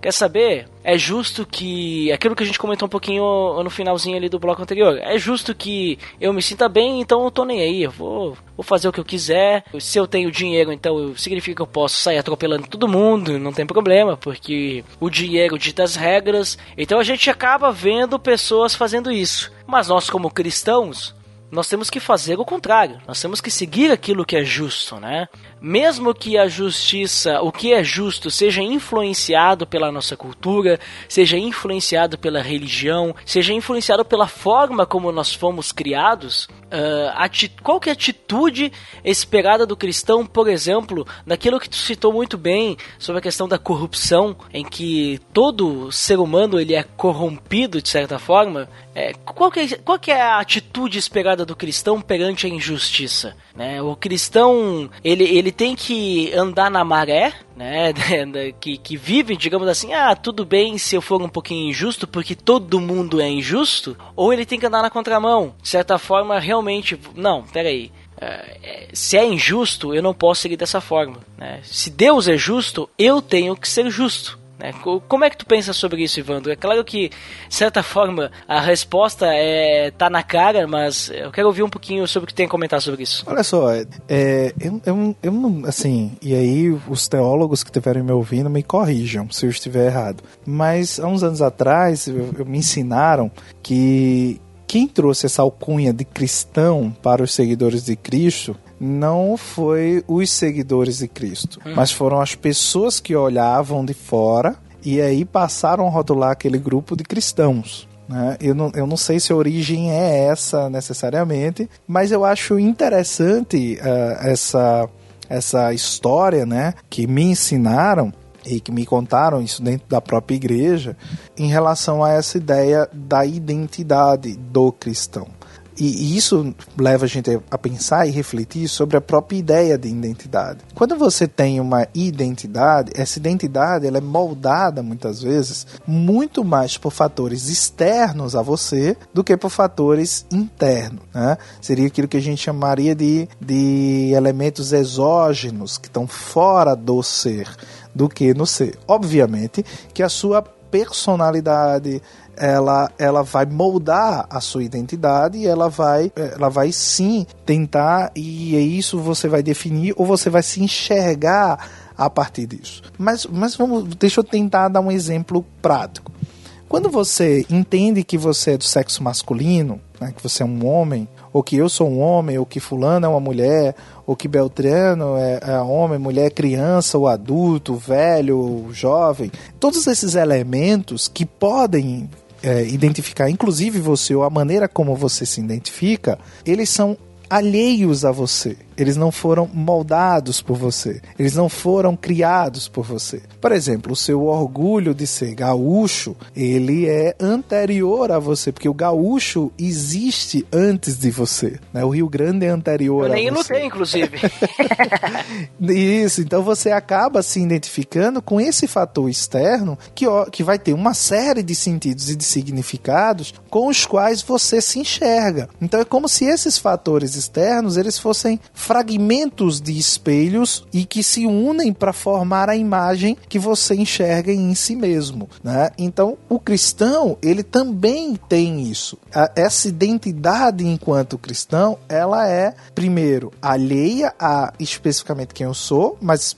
Quer saber? É justo que. Aquilo que a gente comentou um pouquinho no finalzinho ali do bloco anterior. É justo que eu me sinta bem, então eu tô nem aí. Eu vou, vou fazer o que eu quiser. Se eu tenho dinheiro, então significa que eu posso sair atropelando todo mundo, não tem problema, porque o dinheiro dita as regras. Então a gente acaba vendo pessoas fazendo isso. Mas nós, como cristãos, nós temos que fazer o contrário. Nós temos que seguir aquilo que é justo, né? Mesmo que a justiça, o que é justo, seja influenciado pela nossa cultura, seja influenciado pela religião, seja influenciado pela forma como nós fomos criados, uh, qual que é a atitude esperada do cristão, por exemplo, naquilo que tu citou muito bem sobre a questão da corrupção, em que todo ser humano ele é corrompido de certa forma, é, qual, que é, qual que é a atitude esperada do cristão perante a injustiça? Né? O cristão ele, ele tem que andar na maré, né? que, que vive, digamos assim, ah, tudo bem se eu for um pouquinho injusto, porque todo mundo é injusto, ou ele tem que andar na contramão, de certa forma, realmente, não, peraí. Uh, se é injusto, eu não posso seguir dessa forma. Né? Se Deus é justo, eu tenho que ser justo. Né? Como é que tu pensa sobre isso, Ivandro? É claro que, de certa forma, a resposta é tá na cara, mas eu quero ouvir um pouquinho sobre o que tem a comentar sobre isso. Olha só, é, eu, eu, eu não, assim, e aí os teólogos que estiverem me ouvindo me corrijam se eu estiver errado. Mas há uns anos atrás eu, eu me ensinaram que quem trouxe essa alcunha de cristão para os seguidores de Cristo não foi os seguidores de Cristo, hum. mas foram as pessoas que olhavam de fora e aí passaram a rotular aquele grupo de cristãos. Né? Eu, não, eu não sei se a origem é essa necessariamente, mas eu acho interessante uh, essa, essa história né, que me ensinaram e que me contaram isso dentro da própria igreja em relação a essa ideia da identidade do cristão. E, e isso leva a gente a pensar e refletir sobre a própria ideia de identidade. Quando você tem uma identidade, essa identidade ela é moldada muitas vezes muito mais por fatores externos a você do que por fatores internos. Né? Seria aquilo que a gente chamaria de, de elementos exógenos que estão fora do ser do que no ser. Obviamente que a sua personalidade, ela, ela vai moldar a sua identidade e ela vai, ela vai sim tentar, e é isso você vai definir ou você vai se enxergar a partir disso. Mas, mas vamos, deixa eu tentar dar um exemplo prático. Quando você entende que você é do sexo masculino, né, que você é um homem, ou que eu sou um homem, ou que fulano é uma mulher, ou que Beltrano é, é homem, mulher, criança, ou adulto, velho, jovem, todos esses elementos que podem é, identificar, inclusive você, ou a maneira como você se identifica, eles são alheios a você. Eles não foram moldados por você. Eles não foram criados por você. Por exemplo, o seu orgulho de ser gaúcho, ele é anterior a você, porque o gaúcho existe antes de você. Né? O Rio Grande é anterior Eu a nem você. lutei, inclusive. Isso, então você acaba se identificando com esse fator externo que, ó, que vai ter uma série de sentidos e de significados com os quais você se enxerga. Então é como se esses fatores externos eles fossem fragmentos de espelhos e que se unem para formar a imagem que você enxerga em si mesmo, né? Então o cristão ele também tem isso. Essa identidade enquanto cristão ela é primeiro alheia a especificamente quem eu sou, mas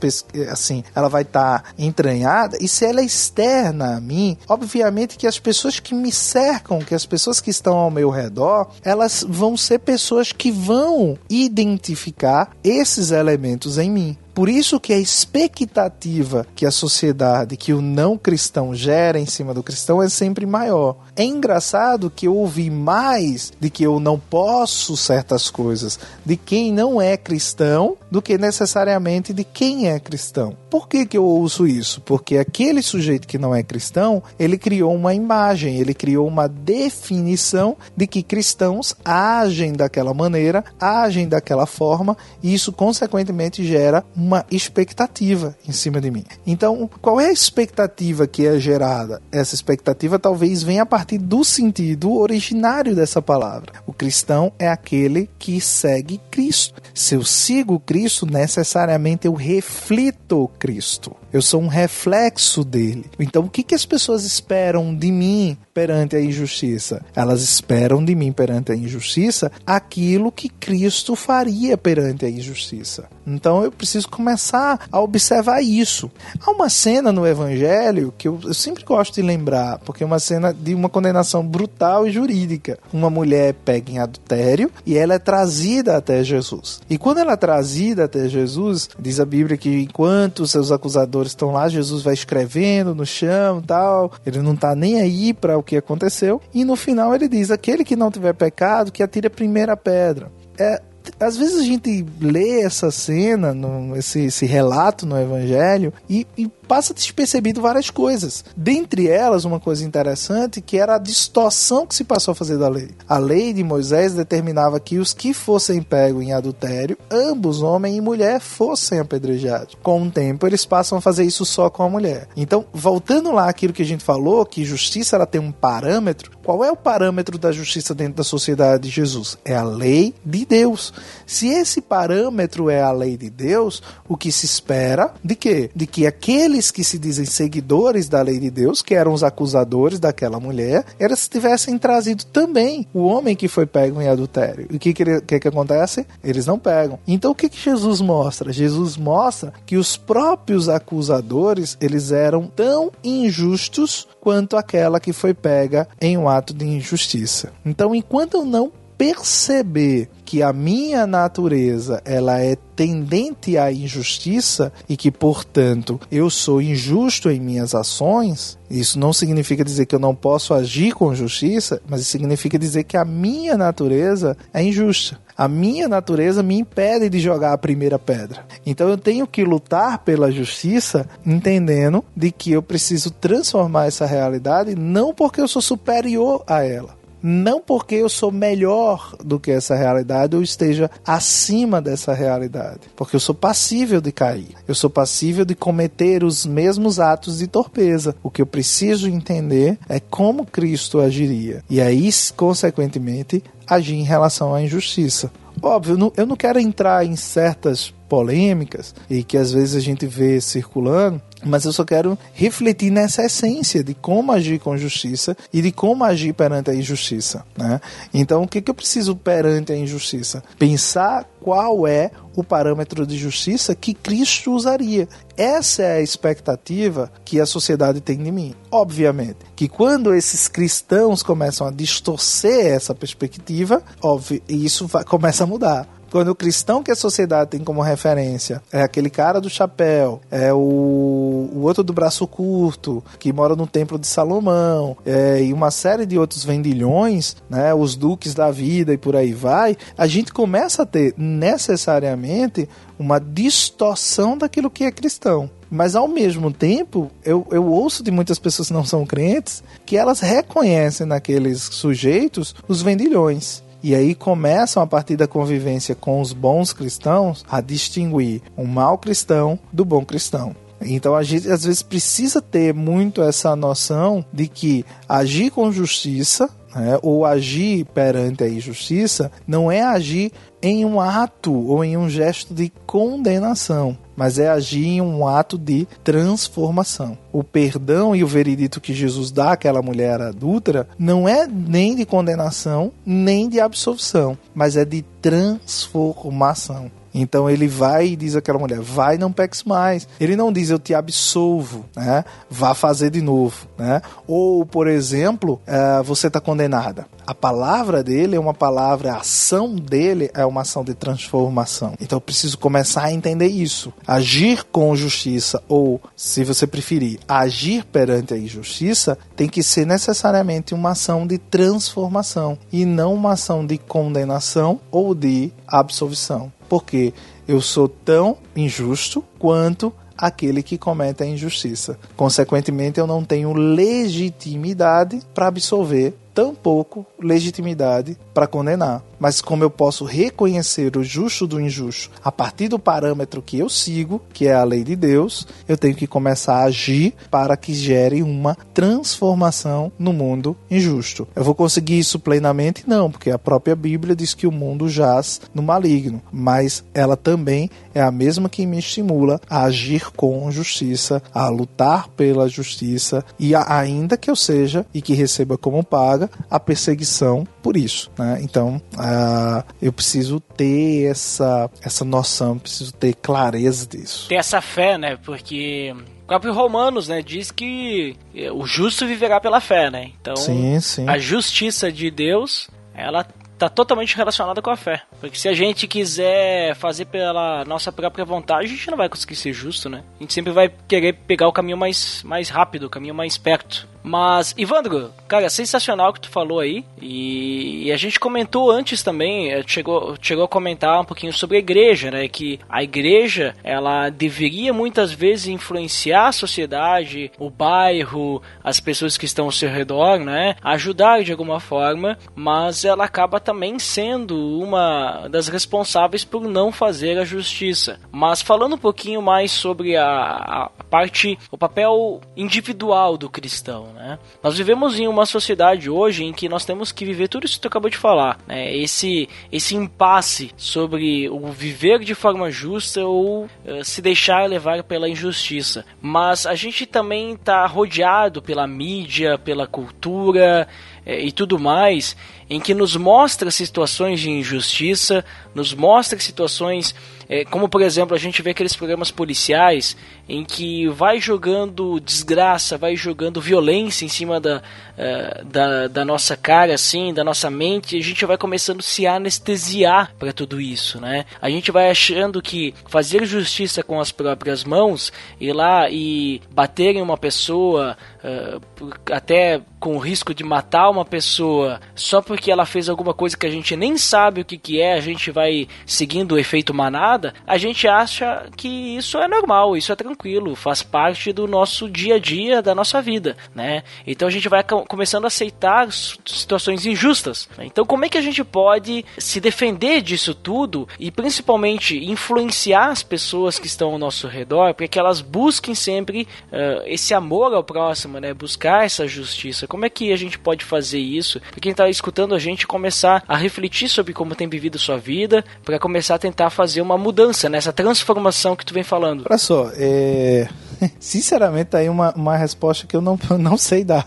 assim ela vai estar tá entranhada e se ela é externa a mim, obviamente que as pessoas que me cercam, que as pessoas que estão ao meu redor, elas vão ser pessoas que vão identificar esses elementos em mim. Por isso que a expectativa que a sociedade, que o não cristão gera em cima do cristão é sempre maior. É engraçado que eu ouvi mais de que eu não posso certas coisas de quem não é cristão do que necessariamente de quem é cristão. Por que, que eu ouço isso? Porque aquele sujeito que não é cristão, ele criou uma imagem, ele criou uma definição de que cristãos agem daquela maneira, agem daquela forma, e isso consequentemente gera uma expectativa em cima de mim. Então, qual é a expectativa que é gerada? Essa expectativa talvez venha a partir do sentido originário dessa palavra. O cristão é aquele que segue Cristo. Se eu sigo Cristo, necessariamente eu reflito Cristo. Eu sou um reflexo dele. Então, o que, que as pessoas esperam de mim perante a injustiça? Elas esperam de mim perante a injustiça aquilo que Cristo faria perante a injustiça. Então, eu preciso começar a observar isso. Há uma cena no Evangelho que eu, eu sempre gosto de lembrar, porque é uma cena de uma condenação brutal e jurídica. Uma mulher pega em adultério e ela é trazida até Jesus. E quando ela é trazida até Jesus, diz a Bíblia que enquanto seus acusadores estão lá, Jesus vai escrevendo no chão tal, ele não está nem aí para o que aconteceu, e no final ele diz: aquele que não tiver pecado, que atire a primeira pedra. É, às vezes a gente lê essa cena, no, esse, esse relato no Evangelho, e, e passa despercebido várias coisas. Dentre elas, uma coisa interessante que era a distorção que se passou a fazer da lei. A lei de Moisés determinava que os que fossem pegos em adultério, ambos, homem e mulher, fossem apedrejados. Com o tempo, eles passam a fazer isso só com a mulher. Então, voltando lá aquilo que a gente falou, que justiça ela tem um parâmetro, qual é o parâmetro da justiça dentro da sociedade de Jesus? É a lei de Deus. Se esse parâmetro é a lei de Deus, o que se espera de quê? De que aqueles que se dizem seguidores da lei de Deus, que eram os acusadores daquela mulher, eles tivessem trazido também o homem que foi pego em adultério. E o que, que, que, que acontece? Eles não pegam. Então o que, que Jesus mostra? Jesus mostra que os próprios acusadores eles eram tão injustos quanto aquela que foi pega em um ato de injustiça. Então, enquanto eu não perceber que a minha natureza ela é tendente à injustiça e que, portanto, eu sou injusto em minhas ações, isso não significa dizer que eu não posso agir com justiça, mas significa dizer que a minha natureza é injusta. A minha natureza me impede de jogar a primeira pedra. Então eu tenho que lutar pela justiça, entendendo de que eu preciso transformar essa realidade não porque eu sou superior a ela, Não porque eu sou melhor do que essa realidade ou esteja acima dessa realidade, porque eu sou passível de cair, eu sou passível de cometer os mesmos atos de torpeza. O que eu preciso entender é como Cristo agiria, e aí, consequentemente, agir em relação à injustiça. Óbvio, eu não quero entrar em certas polêmicas e que às vezes a gente vê circulando, mas eu só quero refletir nessa essência de como agir com justiça e de como agir perante a injustiça. Né? Então, o que, que eu preciso perante a injustiça? Pensar qual é o parâmetro de justiça que Cristo usaria. Essa é a expectativa que a sociedade tem de mim. Obviamente, que quando esses cristãos começam a distorcer essa perspectiva, óbvio, isso vai, começa a mudar. Quando o cristão que a sociedade tem como referência é aquele cara do chapéu, é o, o outro do braço curto, que mora no templo de Salomão, é, e uma série de outros vendilhões, né, os duques da vida e por aí vai, a gente começa a ter necessariamente uma distorção daquilo que é cristão. Mas ao mesmo tempo, eu, eu ouço de muitas pessoas que não são crentes que elas reconhecem naqueles sujeitos os vendilhões. E aí começam, a partir da convivência com os bons cristãos, a distinguir um mau cristão do bom cristão. Então a gente às vezes precisa ter muito essa noção de que agir com justiça né, ou agir perante a injustiça não é agir em um ato ou em um gesto de condenação, mas é agir em um ato de transformação. O perdão e o veredito que Jesus dá àquela mulher adúltera não é nem de condenação, nem de absolvição, mas é de transformação. Então ele vai e diz àquela mulher: vai, não peques mais. Ele não diz eu te absolvo, né? Vá fazer de novo, né? Ou, por exemplo, uh, você está condenada. A palavra dele é uma palavra, a ação dele é uma ação de transformação. Então eu preciso começar a entender isso. Agir com justiça, ou, se você preferir, agir perante a injustiça, tem que ser necessariamente uma ação de transformação e não uma ação de condenação ou de absolvição. Porque eu sou tão injusto quanto aquele que comete a injustiça. Consequentemente, eu não tenho legitimidade para absolver tampouco legitimidade para condenar. Mas como eu posso reconhecer o justo do injusto a partir do parâmetro que eu sigo, que é a lei de Deus, eu tenho que começar a agir para que gere uma transformação no mundo injusto. Eu vou conseguir isso plenamente? Não, porque a própria Bíblia diz que o mundo jaz no maligno, mas ela também é a mesma que me estimula a agir com justiça, a lutar pela justiça e a, ainda que eu seja e que receba como paga a perseguição por isso. Né? Então, uh, eu preciso ter essa, essa noção, preciso ter clareza disso. Ter essa fé, né? Porque o próprio Romanos, né, diz que o justo viverá pela fé, né? Então, sim, sim. a justiça de Deus, ela tá totalmente relacionada com a fé. Porque se a gente quiser fazer pela nossa própria vontade, a gente não vai conseguir ser justo, né? A gente sempre vai querer pegar o caminho mais, mais rápido, o caminho mais perto. Mas, Ivandro, cara, sensacional que tu falou aí. E, e, a gente comentou antes também, eh, chegou, chegou a comentar um pouquinho sobre a igreja, né? Que a igreja, ela deveria muitas vezes influenciar a sociedade, o bairro, as pessoas que estão ao seu redor, né? Ajudar de alguma forma, mas ela acaba também sendo uma das responsáveis por não fazer a justiça. Mas falando um pouquinho mais sobre a, a parte, o papel individual do cristão, né? Nós vivemos em uma sociedade hoje em que nós temos que viver tudo isso que tu acabou de falar, né? Esse, esse impasse sobre o viver de forma justa ou uh, se deixar levar pela injustiça. Mas a gente também está rodeado pela mídia, pela cultura eh, e tudo mais, em que nos mostra situações de injustiça, nos mostra situações é, como por exemplo a gente vê aqueles programas policiais em que vai jogando desgraça, vai jogando violência em cima da, uh, da, da, nossa cara, assim, da nossa mente, e a gente vai começando a se anestesiar para tudo isso, né? A gente vai achando que fazer justiça com as próprias mãos, ir lá e bater em uma pessoa, uh, até com o risco de matar uma pessoa só porque ela fez alguma coisa que a gente nem sabe o que, que é, a gente vai seguindo o efeito manada, a gente acha que isso é normal, isso é tranquilo, faz parte do nosso dia a dia, da nossa vida, né? Então a gente vai começando a aceitar situações injustas. Né? Então como é que a gente pode se defender disso tudo e principalmente influenciar as pessoas que estão ao nosso redor para que elas busquem sempre uh, esse amor ao próximo, né? Buscar essa justiça. Como é que a gente pode fazer isso? Para quem está escutando a gente começar a refletir sobre como tem vivido sua vida, para começar a tentar fazer uma mudança nessa transformação que tu vem falando. Olha só, é... sinceramente tá aí uma, uma resposta que eu não, não sei dar.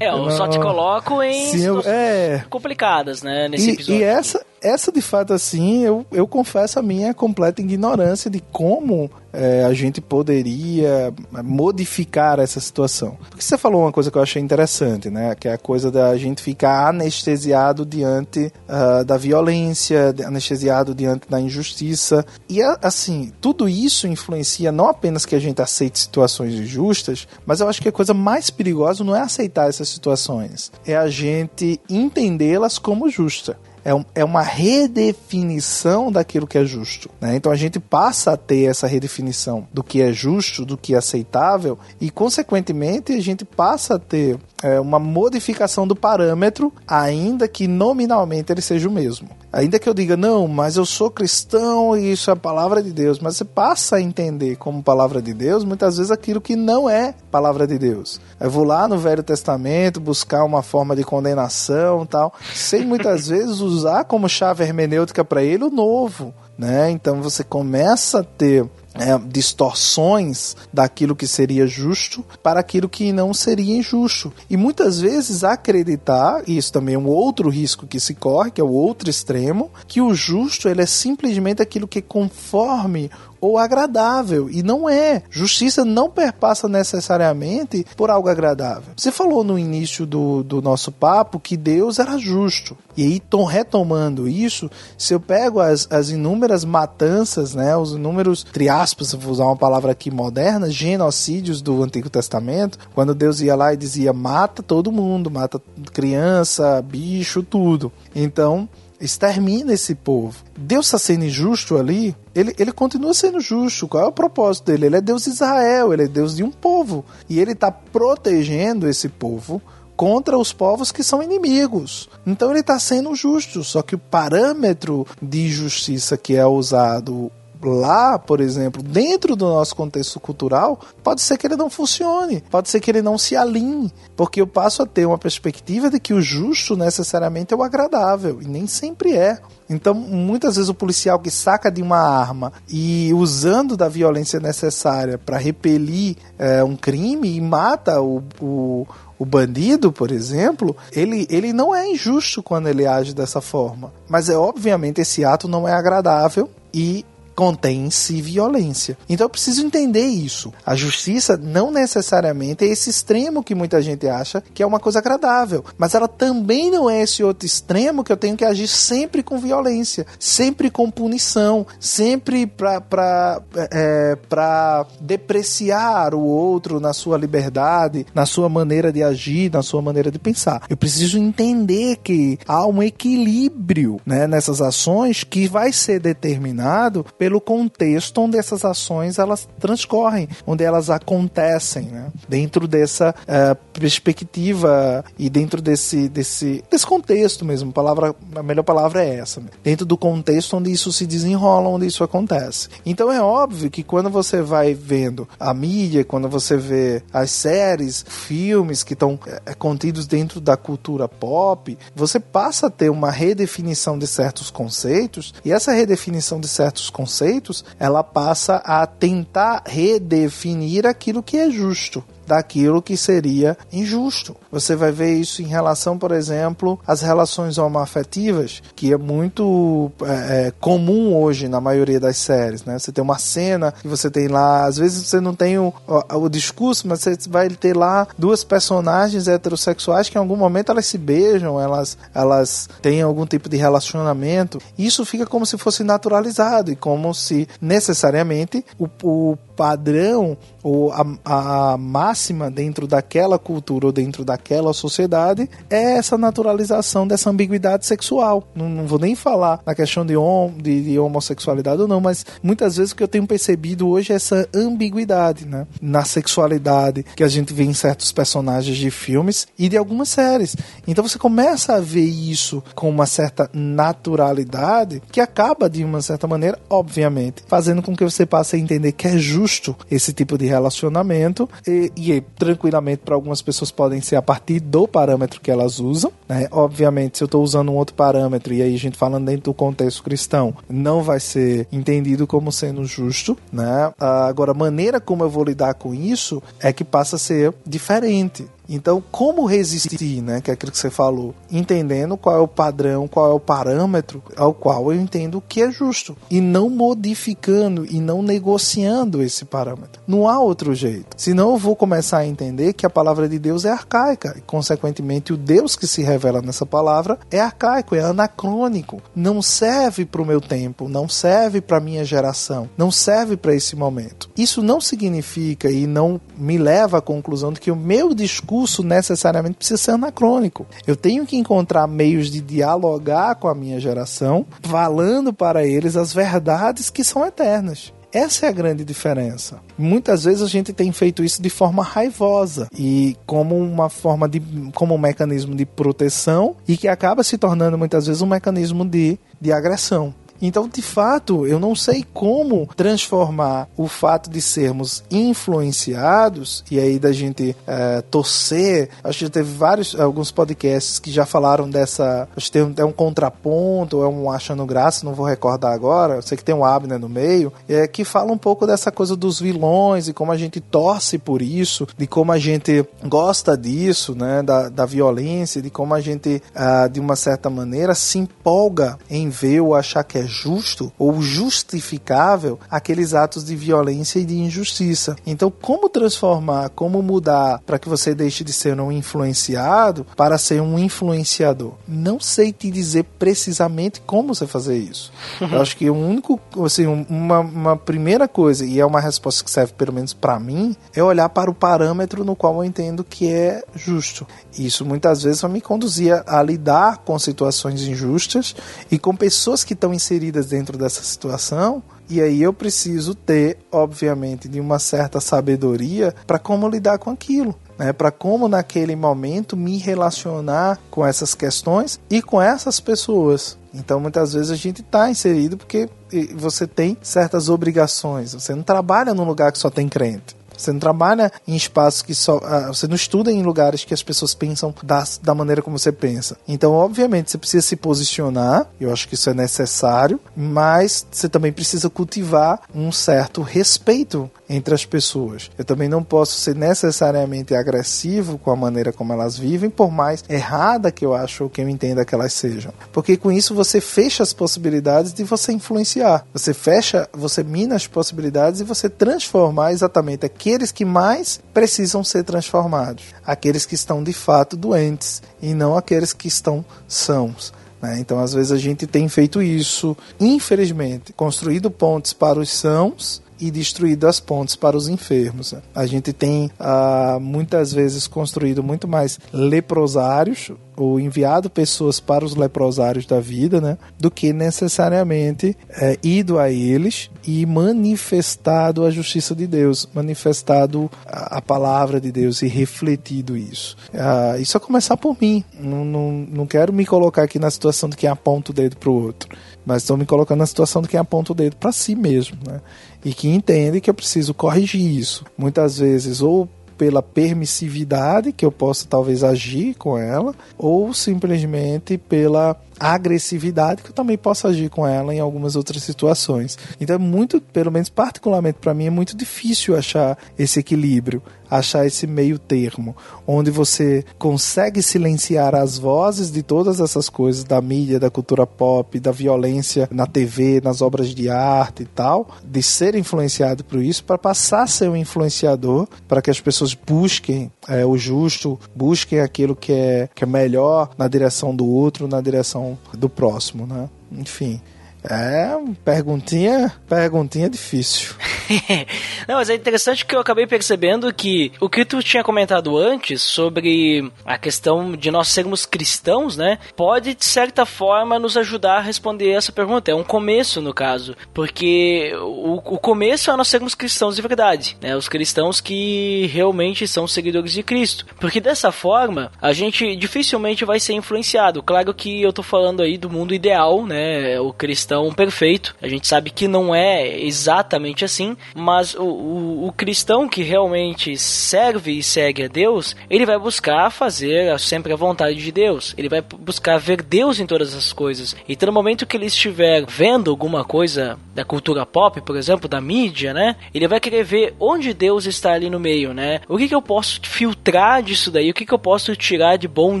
É, eu só te coloco em Sim, eu, é... complicadas, né, nesse e, episódio. E essa, essa de fato assim, eu, eu confesso a minha completa ignorância de como é, a gente poderia modificar essa situação. Porque você falou uma coisa que eu achei interessante, né? Que é a coisa da gente ficar anestesiado diante uh, da violência, anestesiado diante da injustiça. E assim, tudo isso influencia não apenas que a gente aceite situações injustas, mas eu acho que a coisa mais perigosa não é aceitar essas situações, é a gente entendê-las como justa é, um, é uma redefinição daquilo que é justo. Né? Então a gente passa a ter essa redefinição do que é justo, do que é aceitável, e consequentemente a gente passa a ter é, uma modificação do parâmetro, ainda que nominalmente ele seja o mesmo. Ainda que eu diga, não, mas eu sou cristão e isso é a palavra de Deus, mas você passa a entender como palavra de Deus muitas vezes aquilo que não é palavra de Deus. Eu vou lá no Velho Testamento buscar uma forma de condenação tal, sem muitas vezes usar como chave hermenêutica para ele o novo. Né? Então você começa a ter é, distorções daquilo que seria justo para aquilo que não seria injusto. E muitas vezes acreditar, e isso também é um outro risco que se corre, que é o outro extremo, que o justo ele é simplesmente aquilo que conforme ou agradável. E não é. Justiça não perpassa necessariamente por algo agradável. Você falou no início do, do nosso papo que Deus era justo. E aí, tom, retomando isso, se eu pego as, as inúmeras matanças, né, os inúmeros, entre aspas, vou usar uma palavra aqui moderna, genocídios do Antigo Testamento, quando Deus ia lá e dizia mata todo mundo, mata criança, bicho, tudo. Então, extermina esse povo. Deus está sendo injusto ali, ele, ele continua sendo justo. Qual é o propósito dele? Ele é Deus de Israel, ele é Deus de um povo. E ele está protegendo esse povo contra os povos que são inimigos. Então ele está sendo justo, só que o parâmetro de justiça que é usado lá, por exemplo, dentro do nosso contexto cultural, pode ser que ele não funcione, pode ser que ele não se alinhe, porque eu passo a ter uma perspectiva de que o justo necessariamente é o agradável, e nem sempre é. Então, muitas vezes o policial que saca de uma arma e usando da violência necessária para repelir é, um crime e mata o, o, o bandido, por exemplo, ele, ele não é injusto quando ele age dessa forma. Mas é obviamente esse ato não é agradável e contém em si violência. Então eu preciso entender isso. A justiça não necessariamente é esse extremo que muita gente acha que é uma coisa agradável, mas ela também não é esse outro extremo que eu tenho que agir sempre com violência, sempre com punição, sempre para é, pra depreciar o outro na sua liberdade, na sua maneira de agir, na sua maneira de pensar. Eu preciso entender que há um equilíbrio né, nessas ações que vai ser determinado pelo contexto onde essas ações elas transcorrem, onde elas acontecem, né? dentro dessa uh, perspectiva e dentro desse, desse, desse contexto mesmo. A, palavra, a melhor palavra é essa, dentro do contexto onde isso se desenrola, onde isso acontece. Então é óbvio que quando você vai vendo a mídia, quando você vê as séries, filmes que estão é, contidos dentro da cultura pop, você passa a ter uma redefinição de certos conceitos e essa redefinição de certos conceitos conceitos, ela passa a tentar redefinir aquilo que é justo daquilo que seria injusto. Você vai ver isso em relação, por exemplo, às relações homoafetivas, que é muito é, é, comum hoje na maioria das séries. Né? Você tem uma cena e você tem lá, às vezes você não tem o, o, o discurso, mas você vai ter lá duas personagens heterossexuais que em algum momento elas se beijam, elas, elas têm algum tipo de relacionamento. Isso fica como se fosse naturalizado e como se necessariamente o, o padrão ou a, a massa máxima dentro daquela cultura ou dentro daquela sociedade é essa naturalização dessa ambiguidade sexual. Não, não vou nem falar na questão de, hom de, de, homossexualidade ou não, mas muitas vezes o que eu tenho percebido hoje é essa ambiguidade né? na sexualidade que a gente vê em certos personagens de filmes e de algumas séries. Então você começa a ver isso com uma certa naturalidade que acaba, de uma certa maneira, obviamente, fazendo com que você passe a entender que é justo esse tipo de relacionamento e, e tranquilamente para algumas pessoas podem ser a partir do parâmetro que elas usam. Né? Obviamente, se eu estou usando um outro parâmetro e aí a gente falando dentro do contexto cristão, não vai ser entendido como sendo justo. Né? Agora, a maneira como eu vou lidar com isso é que passa a ser diferente. Então, como resistir, né? Que é aquilo que você falou. Entendendo qual é o padrão, qual é o parâmetro ao qual eu entendo que é justo. E não modificando e não negociando esse parâmetro. Não há outro jeito. Senão eu vou começar a entender que a palavra de Deus é arcaica. E, consequentemente, o Deus que se revela nessa palavra é arcaico, é anacrônico. Não serve para o meu tempo, não serve para minha geração, não serve para esse momento. Isso não significa e não me leva à conclusão de que o meu discurso discurso necessariamente precisa ser anacrônico. Eu tenho que encontrar meios de dialogar com a minha geração, falando para eles as verdades que são eternas. Essa é a grande diferença. Muitas vezes a gente tem feito isso de forma raivosa e como uma forma de como um mecanismo de proteção e que acaba se tornando muitas vezes um mecanismo de, de agressão. Então, de fato, eu não sei como transformar o fato de sermos influenciados e aí da gente é, torcer. Acho que já teve vários, alguns podcasts que já falaram dessa. Acho que tem um, é um contraponto, é um achando graça, não vou recordar agora. Eu sei que tem um Abner no meio, é, que fala um pouco dessa coisa dos vilões e como a gente torce por isso, de como a gente gosta disso, né, da, da violência, de como a gente, ah, de uma certa maneira, se empolga em ver ou achar que é justo ou justificável aqueles atos de violência e de injustiça. Então, como transformar, como mudar para que você deixe de ser um influenciado para ser um influenciador? Não sei te dizer precisamente como você fazer isso. Eu acho que o único, assim, uma, uma primeira coisa, e é uma resposta que serve pelo menos para mim, é olhar para o parâmetro no qual eu entendo que é justo. Isso muitas vezes vai me conduzir a lidar com situações injustas e com pessoas que estão inseridas inseridas dentro dessa situação. E aí eu preciso ter, obviamente, de uma certa sabedoria para como lidar com aquilo. Né, para como naquele momento me relacionar com essas questões e com essas pessoas. Então muitas vezes a gente está inserido porque você tem certas obrigações. Você não trabalha num lugar que só tem crente. Você não trabalha em espaços que só. Uh, você não estuda em lugares que as pessoas pensam da, da maneira como você pensa. Então, obviamente, você precisa se posicionar, eu acho que isso é necessário, mas você também precisa cultivar um certo respeito entre as pessoas. Eu também não posso ser necessariamente agressivo com a maneira como elas vivem, por mais errada que eu acho ou que eu entenda que elas sejam. Porque com isso você fecha as possibilidades de você influenciar. Você fecha, você mina as possibilidades e você transformar exatamente aquilo aqueles que mais precisam ser transformados, aqueles que estão de fato doentes e não aqueles que estão sãos. Né? Então, às vezes, a gente tem feito isso, infelizmente, construído pontes para os sãos e destruído as pontes para os enfermos. A gente tem ah, muitas vezes construído muito mais leprosários ou enviado pessoas para os leprosários da vida, né, do que necessariamente é, ido a eles e manifestado a justiça de Deus, manifestado a, a palavra de Deus e refletido isso. Ah, isso é começar por mim. Não, não, não quero me colocar aqui na situação de quem aponta o dedo para o outro, mas estou me colocando na situação de quem aponta o dedo para si mesmo, né? E que entende que eu preciso corrigir isso. Muitas vezes, ou pela permissividade que eu possa talvez agir com ela, ou simplesmente pela agressividade que eu também posso agir com ela em algumas outras situações. Então é muito, pelo menos particularmente para mim, é muito difícil achar esse equilíbrio, achar esse meio termo, onde você consegue silenciar as vozes de todas essas coisas da mídia, da cultura pop, da violência na TV, nas obras de arte e tal, de ser influenciado por isso para passar a ser um influenciador, para que as pessoas busquem é, o justo, busquem aquilo que é, que é melhor na direção do outro, na direção do próximo, né? Enfim, é perguntinha, perguntinha difícil. Não, mas é interessante que eu acabei percebendo que o que tu tinha comentado antes sobre a questão de nós sermos cristãos, né? Pode, de certa forma, nos ajudar a responder essa pergunta. É um começo, no caso. Porque o, o começo é nós sermos cristãos de verdade, né? Os cristãos que realmente são seguidores de Cristo. Porque dessa forma, a gente dificilmente vai ser influenciado. Claro que eu tô falando aí do mundo ideal, né? O cristão perfeito. A gente sabe que não é exatamente assim, mas o, o, o cristão que realmente serve e segue a Deus, ele vai buscar fazer sempre a vontade de Deus. Ele vai buscar ver Deus em todas as coisas. Então, no momento que ele estiver vendo alguma coisa da cultura pop, por exemplo, da mídia, né? Ele vai querer ver onde Deus está ali no meio, né? O que, que eu posso filtrar disso daí? O que, que eu posso tirar de bom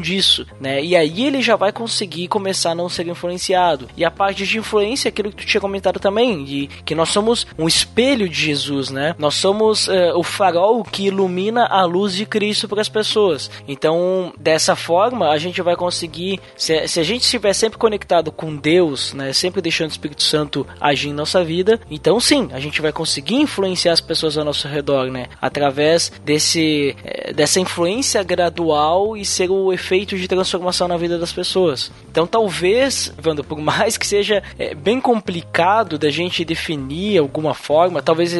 disso, né? E aí ele já vai conseguir começar a não ser influenciado. E a parte de influência, aquilo que tu tinha comentado também, de que nós somos um espelho de Jesus, né? Nós somos uh, o farol que ilumina a luz de Cristo para as pessoas. Então, dessa forma, a gente vai conseguir, se, se a gente estiver sempre conectado com Deus, né? Sempre deixando o Espírito Santo agir em nossa vida, então sim, a gente vai conseguir influenciar as pessoas ao nosso redor, né? Através desse, eh, dessa influência gradual e ser o efeito de transformação na vida das pessoas. Então, talvez, Wanda, por mais que seja bem complicado da gente definir alguma forma, talvez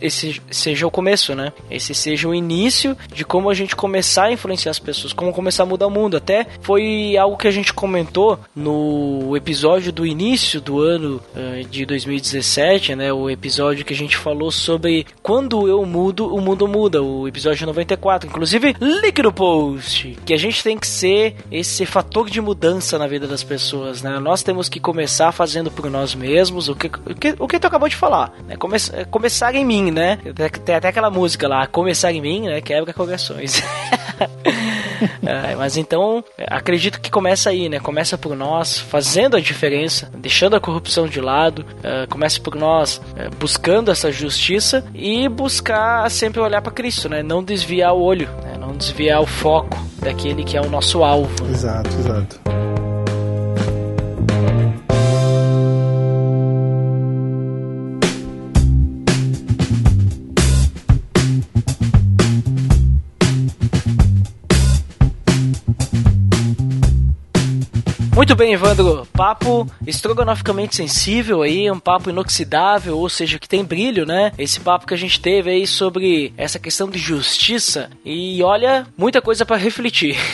esse seja o começo, né? Esse seja o início de como a gente começar a influenciar as pessoas, como começar a mudar o mundo. Até foi algo que a gente comentou no episódio do início do ano uh, de 2017, né? O episódio que a gente falou sobre quando eu mudo, o mundo muda, o episódio 94. Inclusive, link no post, que a gente tem que ser esse fator de mudança na vida das pessoas, né? Nós temos que começar fazendo por nós mesmos o que, o que, o que tu acabou de falar, né? Come, começar em mim, né? Tem até aquela música lá, começar em mim, né? Quebra corações. é, mas então, acredito que começa aí, né? Começa por nós fazendo a diferença, deixando a corrupção de lado, uh, começa por nós uh, buscando essa justiça e buscar sempre olhar para Cristo, né? Não desviar o olho, né? não desviar o foco daquele que é o nosso alvo. Né? Exato, exato. Muito bem, Evandro. Papo estrogonoficamente sensível aí, um papo inoxidável, ou seja, que tem brilho, né? Esse papo que a gente teve aí sobre essa questão de justiça. E olha, muita coisa para refletir.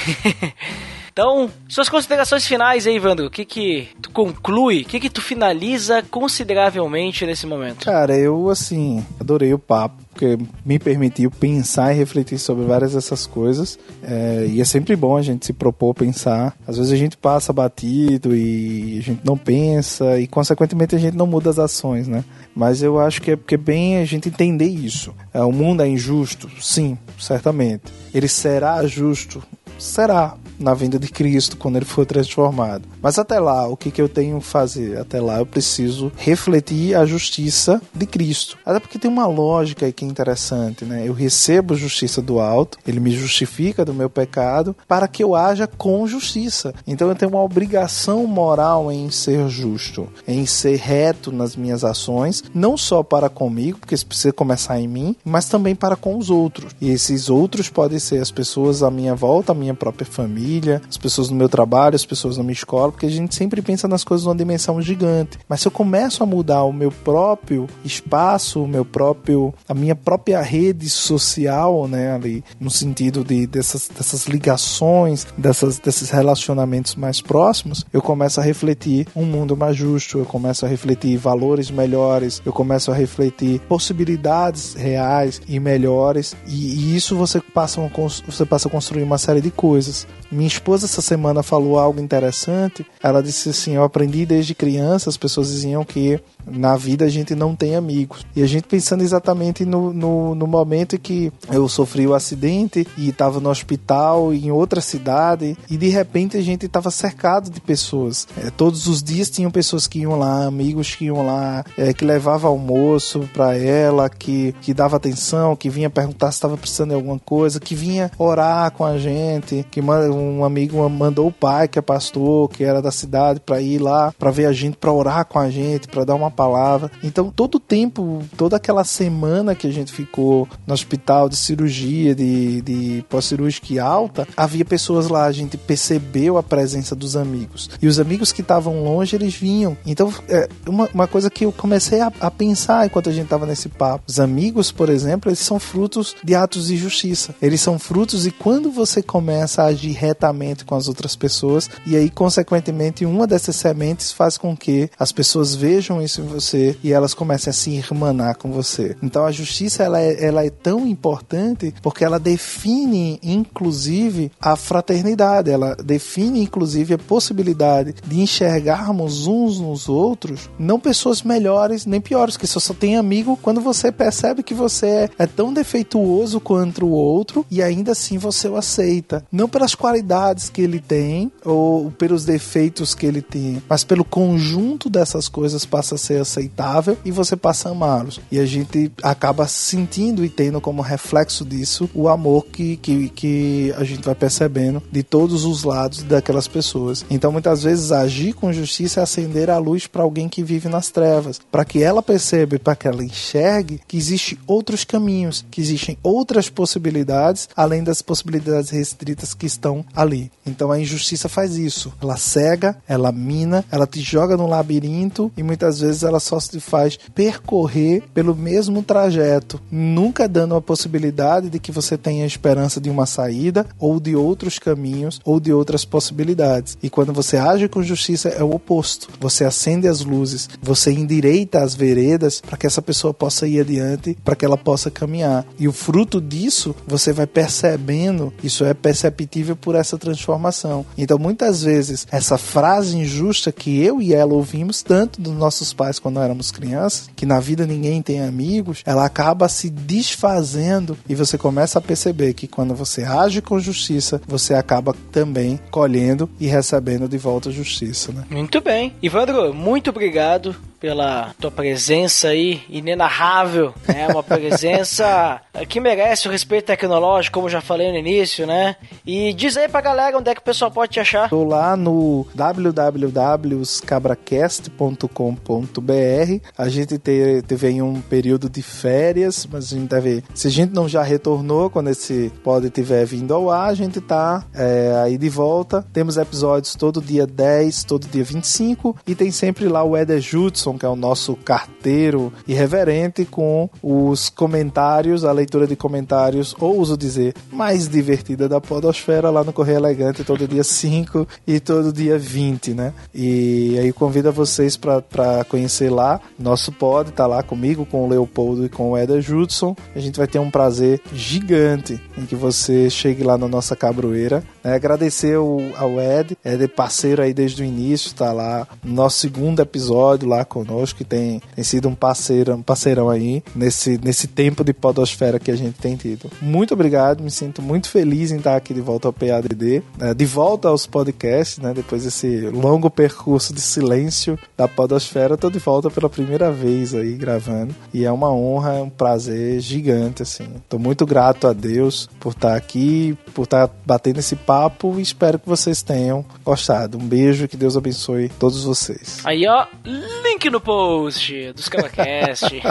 Então, suas considerações finais aí, Evandro. O que que tu conclui? O que que tu finaliza consideravelmente nesse momento? Cara, eu, assim, adorei o papo porque me permitiu pensar e refletir sobre várias dessas coisas. É, e é sempre bom a gente se propor pensar. Às vezes a gente passa batido e a gente não pensa e, consequentemente, a gente não muda as ações, né? Mas eu acho que é porque é bem a gente entender isso. É, o mundo é injusto? Sim, certamente. Ele será justo? Será na vinda de Cristo, quando ele for transformado. Mas até lá, o que, que eu tenho que fazer? Até lá eu preciso refletir a justiça de Cristo. Até porque tem uma lógica aí que é interessante, né? Eu recebo justiça do alto, ele me justifica do meu pecado para que eu haja com justiça. Então eu tenho uma obrigação moral em ser justo, em ser reto nas minhas ações, não só para comigo, porque isso precisa começar em mim, mas também para com os outros. E esses outros podem ser as pessoas à minha volta, a minha própria família, as pessoas no meu trabalho, as pessoas na minha escola, porque a gente sempre pensa nas coisas numa dimensão gigante. Mas se eu começo a mudar o meu próprio espaço, o meu próprio, a minha própria rede social, né, ali, no sentido de dessas, dessas ligações, dessas, desses relacionamentos mais próximos, eu começo a refletir um mundo mais justo, eu começo a refletir valores melhores, eu começo a refletir possibilidades reais e melhores, e, e isso você passa, você passa a construir uma série de coisas. Minha esposa essa semana falou algo interessante. Ela disse assim: Eu aprendi desde criança, as pessoas diziam que na vida a gente não tem amigos. E a gente pensando exatamente no, no, no momento que eu sofri o acidente e estava no hospital em outra cidade e de repente a gente estava cercado de pessoas. É, todos os dias tinham pessoas que iam lá, amigos que iam lá, é, que levava almoço para ela, que, que dava atenção, que vinha perguntar se estava precisando de alguma coisa, que vinha orar com a gente, que um amigo mandou o pai, que é pastor, que era da cidade, para ir lá, para ver a gente, para orar com a gente, para dar uma palavra. Então, todo o tempo, toda aquela semana que a gente ficou no hospital de cirurgia, de, de pós-cirúrgica alta, havia pessoas lá, a gente percebeu a presença dos amigos. E os amigos que estavam longe, eles vinham. Então, é uma, uma coisa que eu comecei a, a pensar enquanto a gente estava nesse papo. Os amigos, por exemplo, eles são frutos de atos de justiça. Eles são frutos e quando você começa a agir retamente com as outras pessoas, e aí, consequentemente, uma dessas sementes faz com que as pessoas vejam isso em você e elas comecem a se irmanar com você. Então, a justiça ela é, ela é tão importante porque ela define, inclusive, a fraternidade, ela define, inclusive, a possibilidade de enxergarmos uns nos outros não pessoas melhores nem piores, que você só tem amigo quando você percebe que você é, é tão defeituoso quanto o outro e ainda assim você o aceita. Não pelas qualidades que ele tem ou pelos defeitos que ele tem, mas pelo conjunto dessas coisas passa a ser aceitável e você passa a amá-los. E a gente acaba sentindo e tendo como reflexo disso o amor que, que, que a gente vai percebendo de todos os lados daquelas pessoas. Então muitas vezes agir com justiça é acender a luz para alguém que vive nas trevas, para que ela perceba para que ela enxergue que existem outros caminhos, que existem outras possibilidades além das possibilidades restritas que estão ali. Então a injustiça faz isso. Ela cega, ela mina, ela te joga no labirinto e muitas vezes ela só se faz percorrer pelo mesmo trajeto, nunca dando a possibilidade de que você tenha esperança de uma saída ou de outros caminhos ou de outras possibilidades. E quando você age com justiça é o oposto. Você acende as luzes, você endireita as veredas para que essa pessoa possa ir adiante, para que ela possa caminhar. E o fruto disso, você vai percebendo, isso é perceptível por essa transformação. Então, muitas vezes, essa frase injusta que eu e ela ouvimos tanto dos nossos pais quando éramos crianças, que na vida ninguém tem amigos, ela acaba se desfazendo e você começa a perceber que quando você age com justiça, você acaba também colhendo e recebendo de volta justiça, né? Muito bem. Ivandro, muito obrigado pela tua presença aí, inenarrável, né? Uma presença que merece o respeito tecnológico, como já falei no início, né? E diz aí pra galera onde é que o pessoal pode te achar. Tô lá no www.cabracast.com.br. A gente teve aí um período de férias, mas a gente deve. Se a gente não já retornou, quando esse pod tiver vindo ao ar, a gente tá é, aí de volta. Temos episódios todo dia 10, todo dia 25 e tem sempre lá o Eder Judson, que é o nosso carteiro irreverente, com os comentários, a leitura de comentários, ou uso dizer, mais divertida da Podosfera lá no Correio Elegante, todo dia 5 e todo dia 20, né? E aí convido a vocês para conhecer lá. Nosso pod tá lá comigo, com o Leopoldo e com o Eder Judson. A gente vai ter um prazer gigante em que você chegue lá na nossa cabroeira. Né? Agradecer ao Ed, Ed é parceiro aí desde o início, tá lá no nosso segundo episódio lá conosco, que tem, tem sido um parceiro, um parceirão aí nesse, nesse tempo de podosfera que a gente tem tido. Muito obrigado, me sinto muito feliz em estar aqui de volta ao PADD, né? de volta aos podcasts, né? depois desse longo percurso de silêncio da podosfera, tô de volta pela primeira vez aí gravando, e é uma honra, é um prazer gigante, assim. Tô muito grato a Deus por estar aqui, por estar batendo esse papo e espero que vocês tenham gostado. Um beijo e que Deus abençoe todos vocês. Aí, ó, link no post dos Cabacast.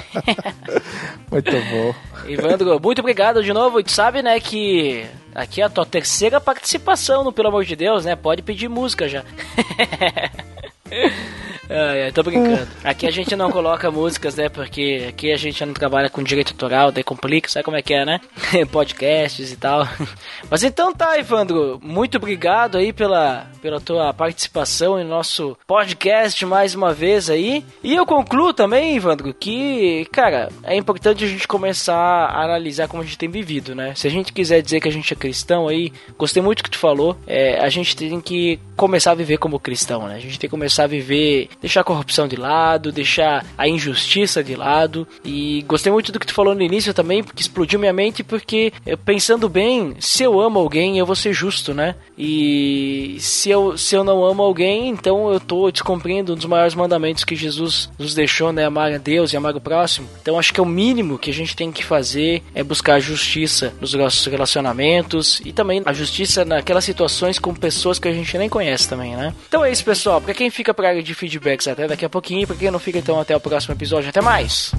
muito bom. Evandro, muito obrigado de novo. Tu sabe, né, que aqui é a tua terceira participação no Pelo Amor de Deus, né? Pode pedir música já. Ai, ai, tô brincando. Aqui a gente não coloca músicas, né? Porque aqui a gente não trabalha com direito autoral, daí complica, sabe como é que é, né? Podcasts e tal. Mas então tá, Evandro. Muito obrigado aí pela, pela tua participação em nosso podcast mais uma vez aí. E eu concluo também, Evandro, que, cara, é importante a gente começar a analisar como a gente tem vivido, né? Se a gente quiser dizer que a gente é cristão aí, gostei muito que tu falou, é, a gente tem que começar a viver como cristão, né? A gente tem que começar a viver deixar a corrupção de lado, deixar a injustiça de lado. E gostei muito do que tu falou no início também, porque explodiu minha mente, porque pensando bem, se eu amo alguém, eu vou ser justo, né? E se eu, se eu não amo alguém, então eu tô descumprindo um dos maiores mandamentos que Jesus nos deixou, né? Amar a Deus e amar o próximo. Então acho que é o mínimo que a gente tem que fazer é buscar justiça nos nossos relacionamentos e também a justiça naquelas situações com pessoas que a gente nem conhece também, né? Então é isso, pessoal. Pra quem fica pra área de feedbacks até daqui a pouquinho, pra quem não fica, então até o próximo episódio. Até mais!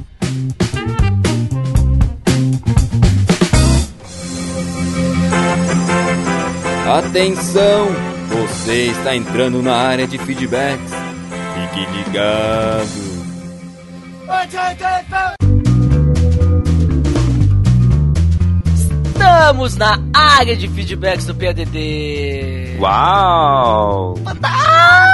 Atenção! Você está entrando na área de feedbacks. Fique ligado! Estamos na área de feedbacks do PADD. Uau! Fantástico!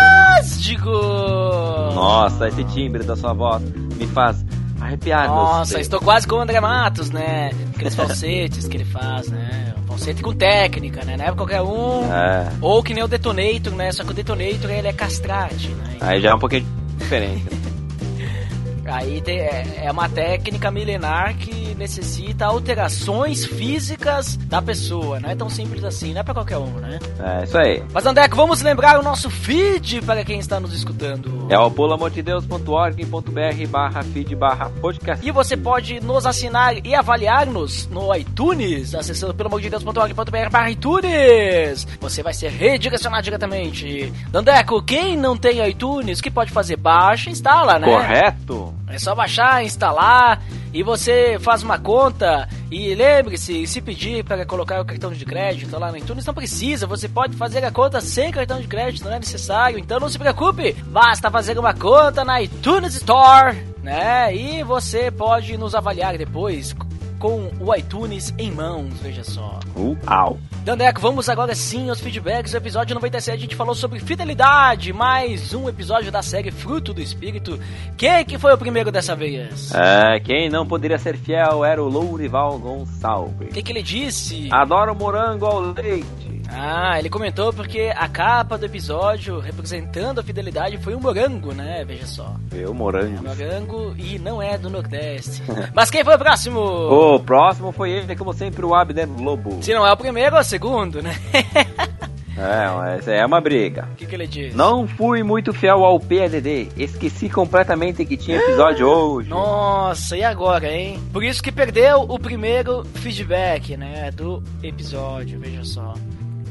Nossa, esse timbre da sua voz me faz arrepiar Nossa, estou quase como o André Matos, né? Aqueles falsetes que ele faz, né? Falsete com técnica, né? Não é qualquer um. É. Ou que nem o Detonator, né? Só que o Detonator ele é castrate, né? Aí já é um pouquinho diferente. Aí tem, é, é uma técnica milenar que necessita alterações físicas da pessoa. Não é tão simples assim, não é pra qualquer um, né? É, isso aí. Mas Andeco, vamos lembrar o nosso feed para quem está nos escutando. É o pulamontedeus.org.br barra feed barra podcast. E você pode nos assinar e avaliar-nos no iTunes, acessando pelamodedeus.org.br barra iTunes. Você vai ser redirecionado diretamente. Dandeco, quem não tem iTunes, o que pode fazer? Baixa e instala, né? Correto. É só baixar, instalar e você faz uma conta. E lembre-se, se pedir para colocar o cartão de crédito lá no iTunes, não precisa. Você pode fazer a conta sem cartão de crédito, não é necessário. Então não se preocupe, basta fazer uma conta na iTunes Store, né? E você pode nos avaliar depois com o iTunes em mãos, veja só. Uau! Dandeco, vamos agora sim aos feedbacks. No episódio 97 a gente falou sobre fidelidade, mais um episódio da série Fruto do Espírito. Quem que foi o primeiro dessa vez? É, quem não poderia ser fiel era o Lourival Gonçalves. O que, que ele disse? Adoro morango ao leite. Ah, ele comentou porque a capa do episódio representando a fidelidade foi um morango, né? Veja só. Eu, morango. É morango e não é do Nordeste. Mas quem foi o próximo? O próximo foi ele, como sempre, o Abner Lobo. Se não é o primeiro, é o segundo, né? É, essa é uma briga. O que, que ele diz? Não fui muito fiel ao PDD. Esqueci completamente que tinha episódio hoje. Nossa, e agora, hein? Por isso que perdeu o primeiro feedback, né? Do episódio, veja só.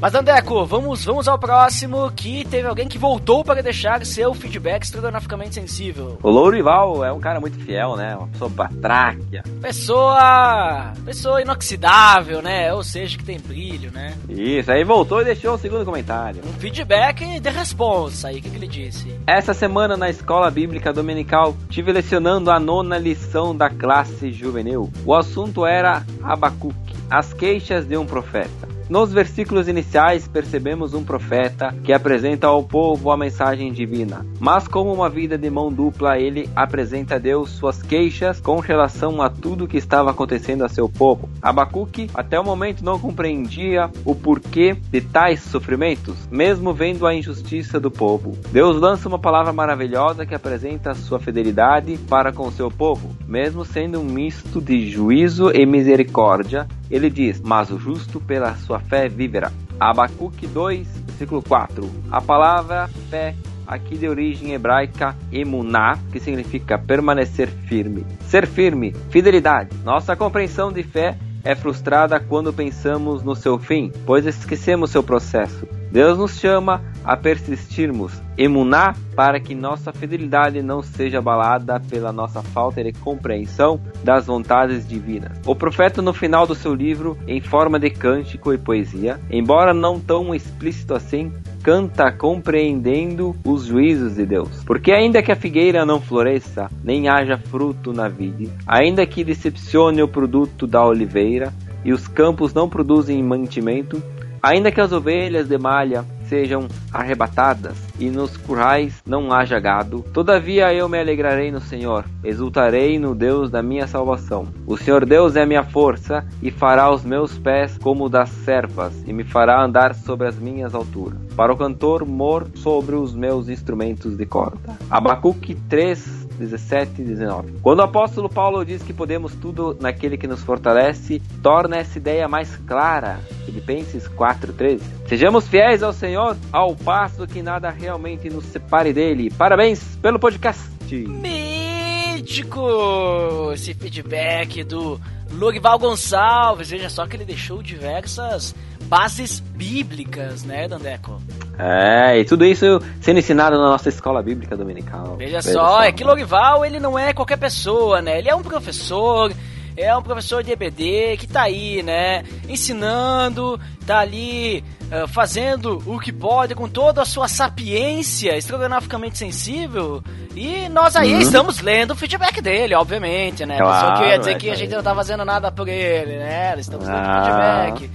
Mas Andeco, vamos, vamos ao próximo que teve alguém que voltou para deixar seu feedback estrogonoficamente sensível. O Lourival é um cara muito fiel, né? Uma pessoa batráquia. Pessoa. Pessoa inoxidável, né? Ou seja, que tem brilho, né? Isso, aí voltou e deixou o segundo comentário. Um feedback de responsa aí, o que, que ele disse? Essa semana na escola bíblica dominical tive lecionando a nona lição da classe juvenil. O assunto era Abacuque, as queixas de um profeta. Nos versículos iniciais percebemos um profeta que apresenta ao povo a mensagem divina, mas como uma vida de mão dupla, ele apresenta a Deus suas queixas com relação a tudo que estava acontecendo a seu povo. Abacuque até o momento não compreendia o porquê de tais sofrimentos, mesmo vendo a injustiça do povo. Deus lança uma palavra maravilhosa que apresenta sua fidelidade para com seu povo, mesmo sendo um misto de juízo e misericórdia. Ele diz: Mas o justo pela sua fé viverá. Abacuque 2, versículo 4. A palavra fé aqui de origem hebraica emuná, que significa permanecer firme. Ser firme, fidelidade. Nossa compreensão de fé é frustrada quando pensamos no seu fim, pois esquecemos seu processo. Deus nos chama a persistirmos, emuná, para que nossa fidelidade não seja abalada pela nossa falta de compreensão das vontades divinas. O profeta, no final do seu livro, em forma de cântico e poesia, embora não tão explícito assim, canta compreendendo os juízos de Deus. Porque ainda que a figueira não floresça, nem haja fruto na vide, ainda que decepcione o produto da oliveira, e os campos não produzem mantimento, Ainda que as ovelhas de malha sejam arrebatadas e nos currais não haja gado. Todavia eu me alegrarei no Senhor, exultarei no Deus da minha salvação. O Senhor Deus é minha força e fará os meus pés como das serpas e me fará andar sobre as minhas alturas. Para o cantor mor sobre os meus instrumentos de corda. Abacuque 3 17 e 19. Quando o apóstolo Paulo diz que podemos tudo naquele que nos fortalece, torna essa ideia mais clara. Filipenses 4:13. Sejamos fiéis ao Senhor, ao passo que nada realmente nos separe dele. Parabéns pelo podcast. Mítico! Esse feedback do Lorival Gonçalves. Veja só que ele deixou diversas bases bíblicas, né, Dandeco? É, e tudo isso sendo ensinado na nossa escola bíblica dominical. Veja, Veja só, só, é que Lorival, ele não é qualquer pessoa, né? Ele é um professor, é um professor de EBD que tá aí, né? Ensinando, tá ali uh, fazendo o que pode com toda a sua sapiência estrogonoficamente sensível. E nós aí uhum. estamos lendo o feedback dele, obviamente, né? Claro, Pessoa que ia dizer é que a gente não tá fazendo nada por ele, né? Estamos lendo ah. feedback.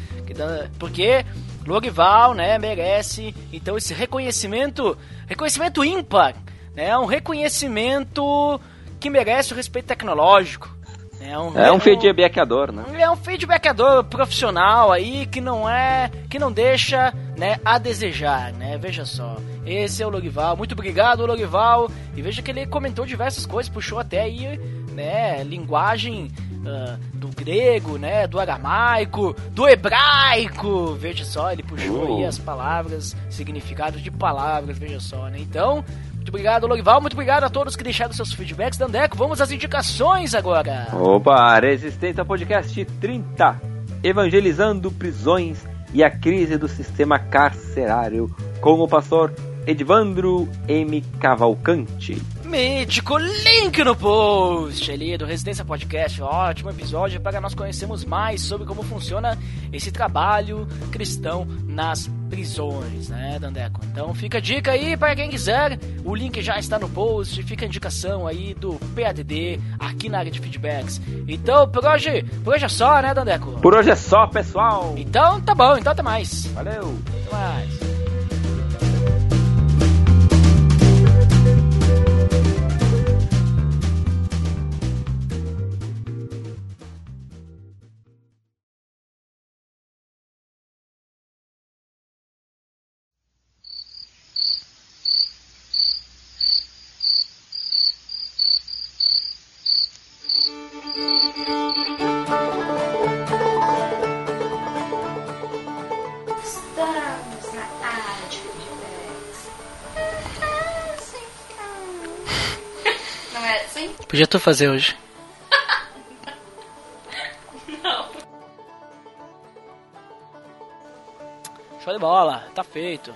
Porque Lorival, né, merece então esse reconhecimento, reconhecimento ímpar, né? Um reconhecimento que merece o respeito tecnológico. É um, é um feedbackador, né? É um feedbackador profissional aí que não é, que não deixa, né, a desejar, né? Veja só. Esse é o Logival. Muito obrigado, Logival. E veja que ele comentou diversas coisas, puxou até aí, né, linguagem uh, do grego, né, do aramaico, do hebraico. Veja só, ele puxou aí as palavras, significados de palavras, veja só, né? Então, muito obrigado, Lorival. Muito obrigado a todos que deixaram seus feedbacks. Dandeco, vamos às indicações agora. Opa, Resistência Podcast 30. Evangelizando prisões e a crise do sistema carcerário com o pastor Edvandro M. Cavalcante mítico, link no post ali do Residência Podcast. Ótimo episódio para nós conhecermos mais sobre como funciona esse trabalho cristão nas prisões, né, Dandeco? Então fica a dica aí para quem quiser. O link já está no post, fica a indicação aí do PADD aqui na área de feedbacks. Então, por hoje, por hoje é só, né, Dandeco? Por hoje é só, pessoal. Então tá bom, então até mais. Valeu. Até mais. Podia tu fazer hoje. Não. Show de bola, tá feito.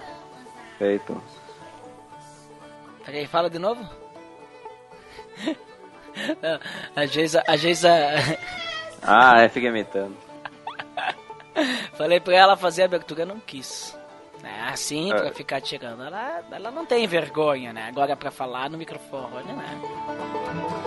Feito. Peraí, fala de novo. A Geisa. A Geisa. ah, é, fica imitando. Falei pra ela fazer a abertura, não quis. É assim, pra é. ficar tirando. Ela, ela não tem vergonha, né? Agora pra falar no microfone, né?